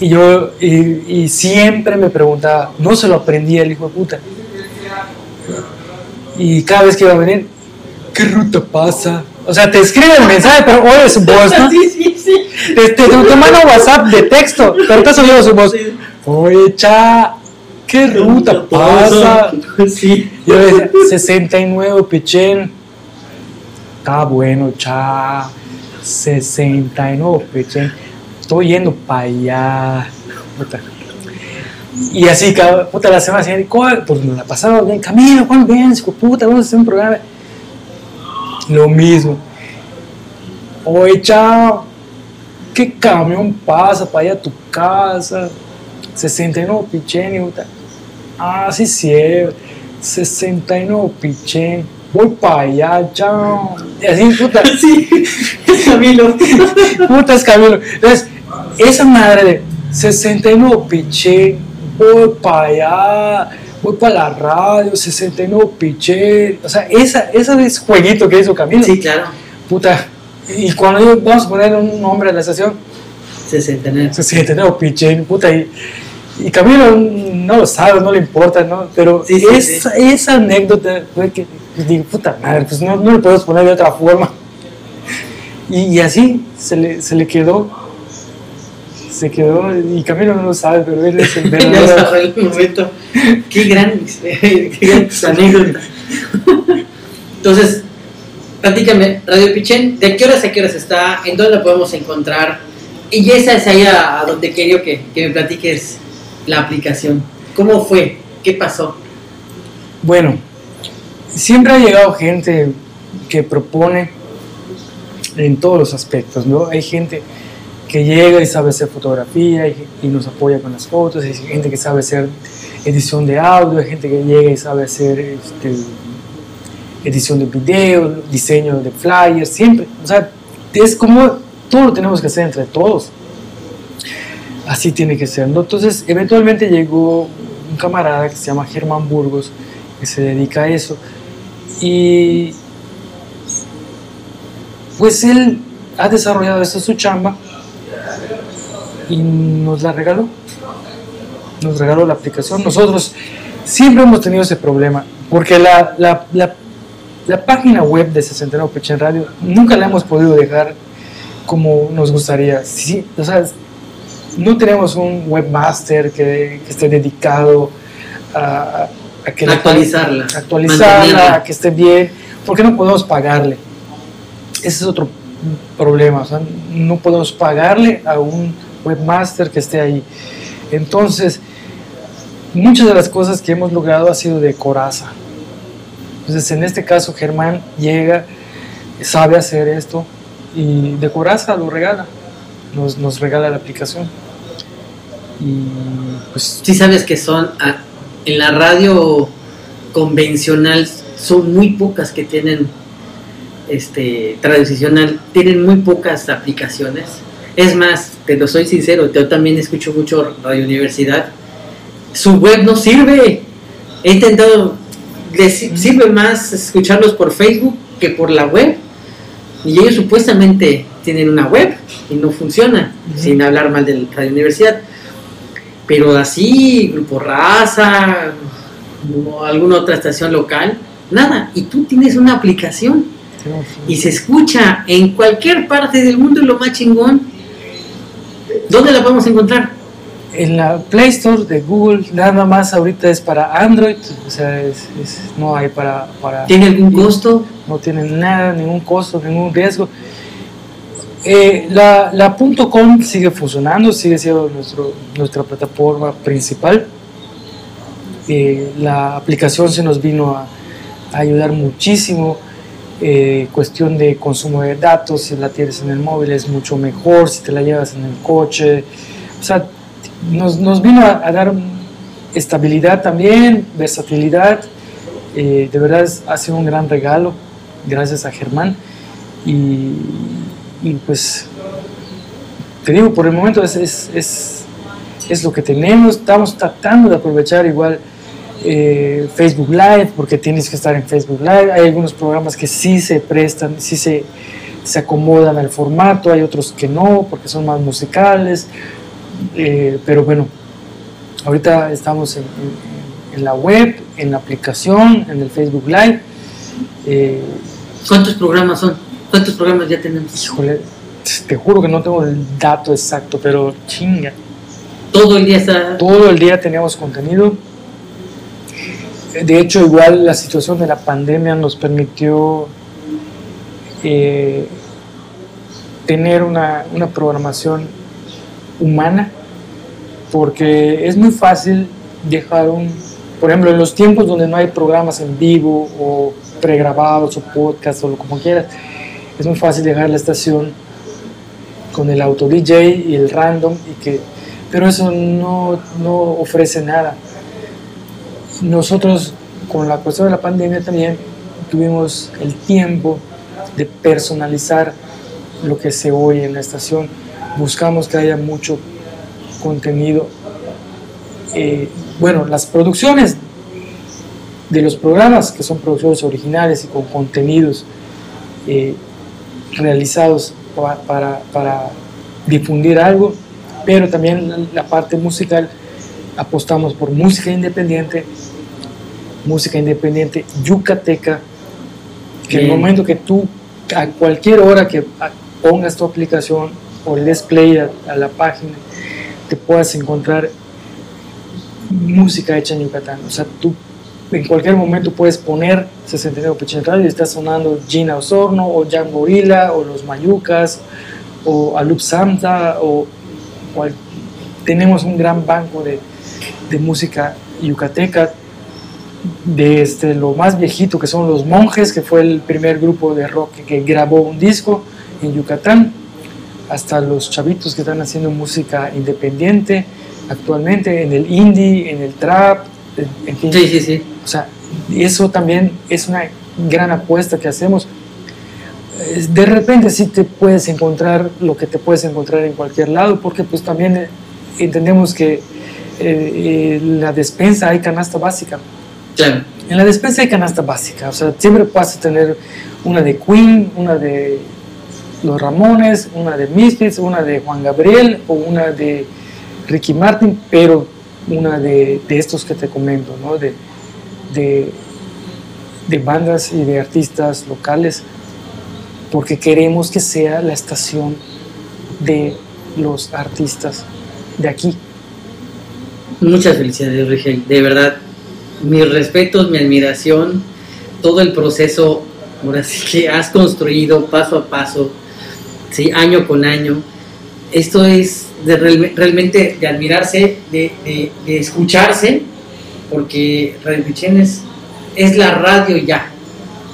y yo y, y siempre me preguntaba, no se lo aprendía el hijo de puta. Y cada vez que iba a venir, ¿qué ruta pasa? O sea, te escribe el mensaje, pero oye su voz, ¿no? sí, sí, sí. Te, te, te manda WhatsApp de texto, pero te has oído su voz. Oye, cha, ¿qué ruta pasa? Sí. Yo decía, 69 Pichén. Está bueno, cha. 69 Pichén. Estoy yendo para allá. Puta. Y así, puta la semana siguiente, "¿Cuál?". pues nos la pasamos bien. Camilo, ¿cuándo vienes? hijo de puta, vamos a hacer un programa. Lo mismo. Oye, chao. ¿Qué camión pasa para allá a tu casa? 69 Pichén, puta. Ah, sí, sí. 69 Pichén. Voy para allá, chao. Y así, puta. Sí. Camilo. Putas Camilo. Entonces, esa madre de 69 piché, voy para allá, voy para la radio, 69 piché. O sea, esa, ese es jueguito que hizo Camilo. Sí, claro. Puta. Y cuando yo, vamos a poner un nombre a la estación, 69. 69 piché, puta. Y, y Camilo no lo sabe, no le importa, ¿no? Pero Sí, sí, esa, esa anécdota fue que pues, digo, puta madre, pues no, no le podemos poner de otra forma. Y, y así se le, se le quedó. Se quedó, y Camilo no lo sabe, pero él es el verdadero. el momento. Qué gran, qué gran anécdota. Entonces, platícame, Radio Pichén, ¿de qué horas a qué horas está? ¿En dónde la podemos encontrar? Y esa es ahí a, a donde quería que, que me platiques la aplicación. ¿Cómo fue? ¿Qué pasó? Bueno, siempre ha llegado gente que propone en todos los aspectos, ¿no? Hay gente que llega y sabe hacer fotografía y, nos apoya con las fotos, hay gente que sabe hacer edición de audio, hay gente que llega y sabe hacer este, edición de video, diseño de flyers, siempre. O sea, es como todo lo tenemos que hacer entre todos. Así tiene que ser, ¿no? Entonces, eventualmente llegó un camarada que se llama Germán Burgos, que se dedica a eso. Y pues él ha desarrollado esta su chamba y nos la regaló. Nos regaló la aplicación. Nosotros siempre hemos tenido ese problema, porque la, la, la, la página web de 69 Pechen Radio nunca la hemos podido dejar como nos gustaría. Sí, o sea, no tenemos un webmaster que, que esté dedicado a, a que la- Actualizarla, actualizarla, a que esté bien, porque no podemos pagarle. Ese es otro problema, o sea, no podemos pagarle a un webmaster que esté ahí. Entonces, muchas de las cosas que hemos logrado ha sido de coraza. Entonces, en este caso, Germán llega, sabe hacer esto y de coraza lo regala, nos, nos regala la aplicación. Y pues Sí sabes que son ah, en la radio convencional son muy pocas que tienen este tradicional tienen muy pocas aplicaciones. Es más, te lo soy sincero, yo también escucho mucho Radio Universidad. Su web no sirve. He intentado les si- sirve más escucharlos por Facebook que por la web. Y ellos supuestamente tienen una web y no funciona, sin hablar mal de Radio Universidad. Pero así, Grupo Raza, o alguna otra estación local, nada. Y tú tienes una aplicación y se escucha en cualquier parte del mundo, lo más chingón. ¿Dónde la podemos encontrar? En la Play Store de Google nada más ahorita es para Android, o sea, es- es- no hay para, para ¿Tiene algún costo? no tiene nada, ningún costo, ningún riesgo. Eh, la, la .com sigue funcionando, sigue siendo nuestro, nuestra plataforma principal. Eh, la aplicación se nos vino a, ayudar muchísimo. Eh, cuestión de consumo de datos, si la tienes en el móvil es mucho mejor, si te la llevas en el coche. O sea, nos, nos vino a, a dar estabilidad también, versatilidad. Eh, de verdad ha sido un gran regalo, gracias a Germán. Y, y pues, te digo, por el momento es, es, es, es lo que tenemos. Estamos tratando de aprovechar igual eh, Facebook Live, porque tienes que estar en Facebook Live. Hay algunos programas que sí se prestan, sí se, se acomodan al formato, hay otros que no, porque son más musicales. Eh, pero bueno, ahorita estamos en, en- la web, en la aplicación, en el Facebook Live. Eh, ¿Cuántos programas son? ¿Cuántos programas ya tenemos? híjole, te juro que no tengo el dato exacto, pero chinga. Todo el día está... Todo el día teníamos contenido. De hecho, igual la situación de la pandemia nos permitió eh, tener una, una programación humana, porque es muy fácil dejar un, por ejemplo, en los tiempos donde no hay programas en vivo o pregrabados o podcast o lo como quieras, es muy fácil dejar la estación con el auto DJ y el random y que pero eso no, no ofrece nada. Nosotros con la cuestión de la pandemia también tuvimos el tiempo de personalizar lo que se oye en la estación. Buscamos que haya mucho contenido. Eh, bueno, las producciones de los programas, que son producciones originales y con contenidos eh, realizados pa- para, para difundir algo, pero también la, la parte musical apostamos por música independiente, música independiente yucateca, que en el momento que tú, a cualquier hora que pongas tu aplicación o le des play a, a la página, te puedas encontrar música hecha en Yucatán. O sea, tú en cualquier momento puedes poner 69 Pichín Radio y está sonando Gina Osorno o Jan Gorila o Los Mayucas o Alup Samta o tenemos un gran banco de, música yucateca desde este, lo más viejito que son los monjes que fue el primer grupo de rock que grabó un disco en Yucatán hasta los chavitos que están haciendo música independiente actualmente en el indie en el trap en fin Sí, sí, sí. O sea, eso también es una gran apuesta que hacemos. Eh, De repente sí te puedes encontrar lo que te puedes encontrar en cualquier lado, porque pues también eh, entendemos que eh, eh, la despensa hay canasta básica. Claro. En la despensa hay canasta básica, o sea, siempre vas a tener una de Queen, una de Los Ramones, una de Misfits, una de Juan Gabriel o una de Ricky Martin, pero una de, de estos que te comento, ¿no? De, de, de bandas y de artistas locales, porque queremos que sea la estación de los artistas de aquí. Muchas felicidades, Rigel. De verdad, mis respetos, mi admiración, todo el proceso, que has construido paso a paso, ¿sí? año con año. Esto es de realmente de admirarse, de, escucharse, porque Radio Pichén es, la radio ya.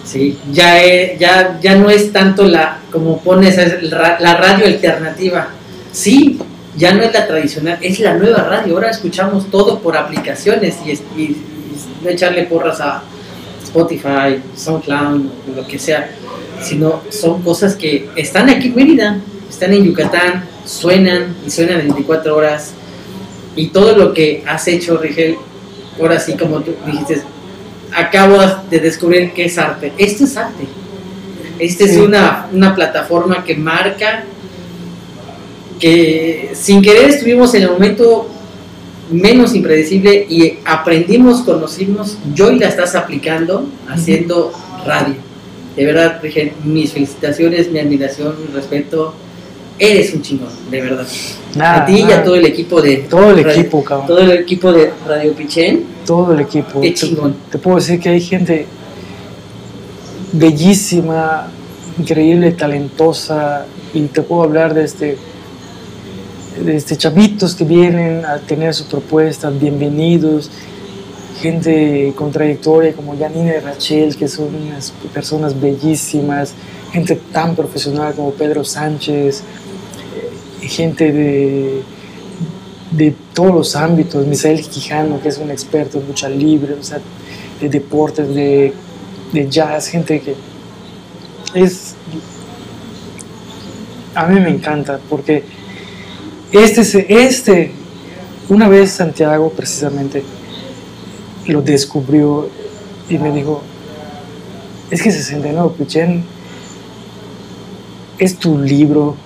¿sí? Ya, ya, ya no es tanto la, como pones, la radio alternativa. Sí, ya no es la tradicional, es la nueva radio. Ahora escuchamos todo por aplicaciones y, no echarle porras a Spotify, SoundCloud, lo que sea, sino son cosas que están aquí en Mérida, están en Yucatán, suenan y suenan 24 horas. Y todo lo que has hecho, Rigel, ahora sí, como tú dijiste, acabo de descubrir que es arte. Esto es arte. Esta es una, una plataforma que marca que sin querer estuvimos en el momento menos impredecible y aprendimos, conocimos, yo y la estás aplicando haciendo radio. De verdad, mis felicitaciones, mi admiración, mi respeto. Eres un chingón, de verdad. a ti y a todo el equipo de todo el equipo, cabrón. Todo el equipo de Radio Pichén. Todo el equipo. Qué chingón. te puedo decir que hay gente bellísima, increíble, talentosa y te puedo hablar de este este, chavitos que vienen a tener sus propuestas, bienvenidos, gente con trayectoria como Janine y Rachel, que son unas personas bellísimas, gente tan profesional como Pedro Sánchez, gente de, de todos los ámbitos, Misael Quijano, que es un experto en lucha libre, o sea, de deportes, de, de jazz, gente que es... A mí me encanta porque este, este, una vez Santiago precisamente lo descubrió y me dijo, es que 69 Pichén es tu libro,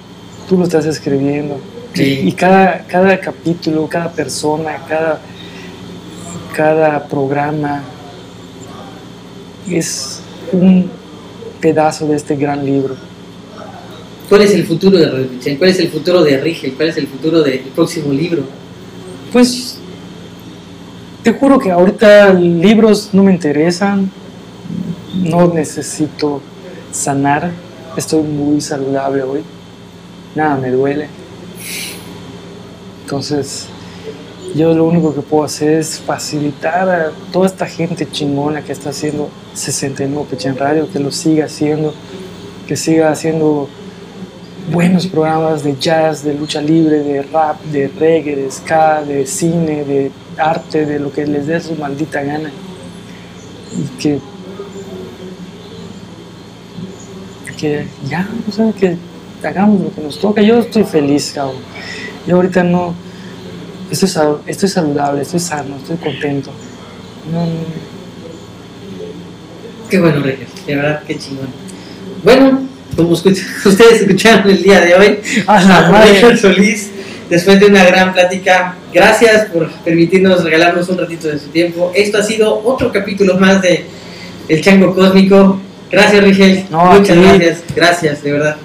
tú lo estás escribiendo. Y cada, cada capítulo, cada persona, cada, cada programa es un pedazo de este gran libro. ¿Cuál es el futuro de Radio ¿Cuál es el futuro de Rigel? ¿Cuál es el futuro del próximo libro? Pues te juro que ahorita libros no me interesan, no necesito sanar, estoy muy saludable hoy, nada me duele. Entonces, yo lo único que puedo hacer es facilitar a toda esta gente chingona que está haciendo 69 Pechen Radio, que lo siga haciendo, que siga haciendo buenos programas de jazz, de lucha libre, de rap, de reggae, de ska, de cine, de arte, de lo que les dé su maldita gana. Y que, que ya, o sea, que hagamos lo que nos toca. Yo estoy feliz, cabrón. Yo ahorita no, estoy, estoy saludable, estoy sano, estoy contento. Qué bueno, Regis, de verdad, qué chingón. Bueno, como ustedes escucharon el día de hoy, a Solís, después de una gran plática. Gracias por permitirnos regalarnos un ratito de su tiempo. Esto ha sido otro capítulo más de El Chango Cósmico. Gracias, Rigel. Muchas gracias. Gracias, de verdad.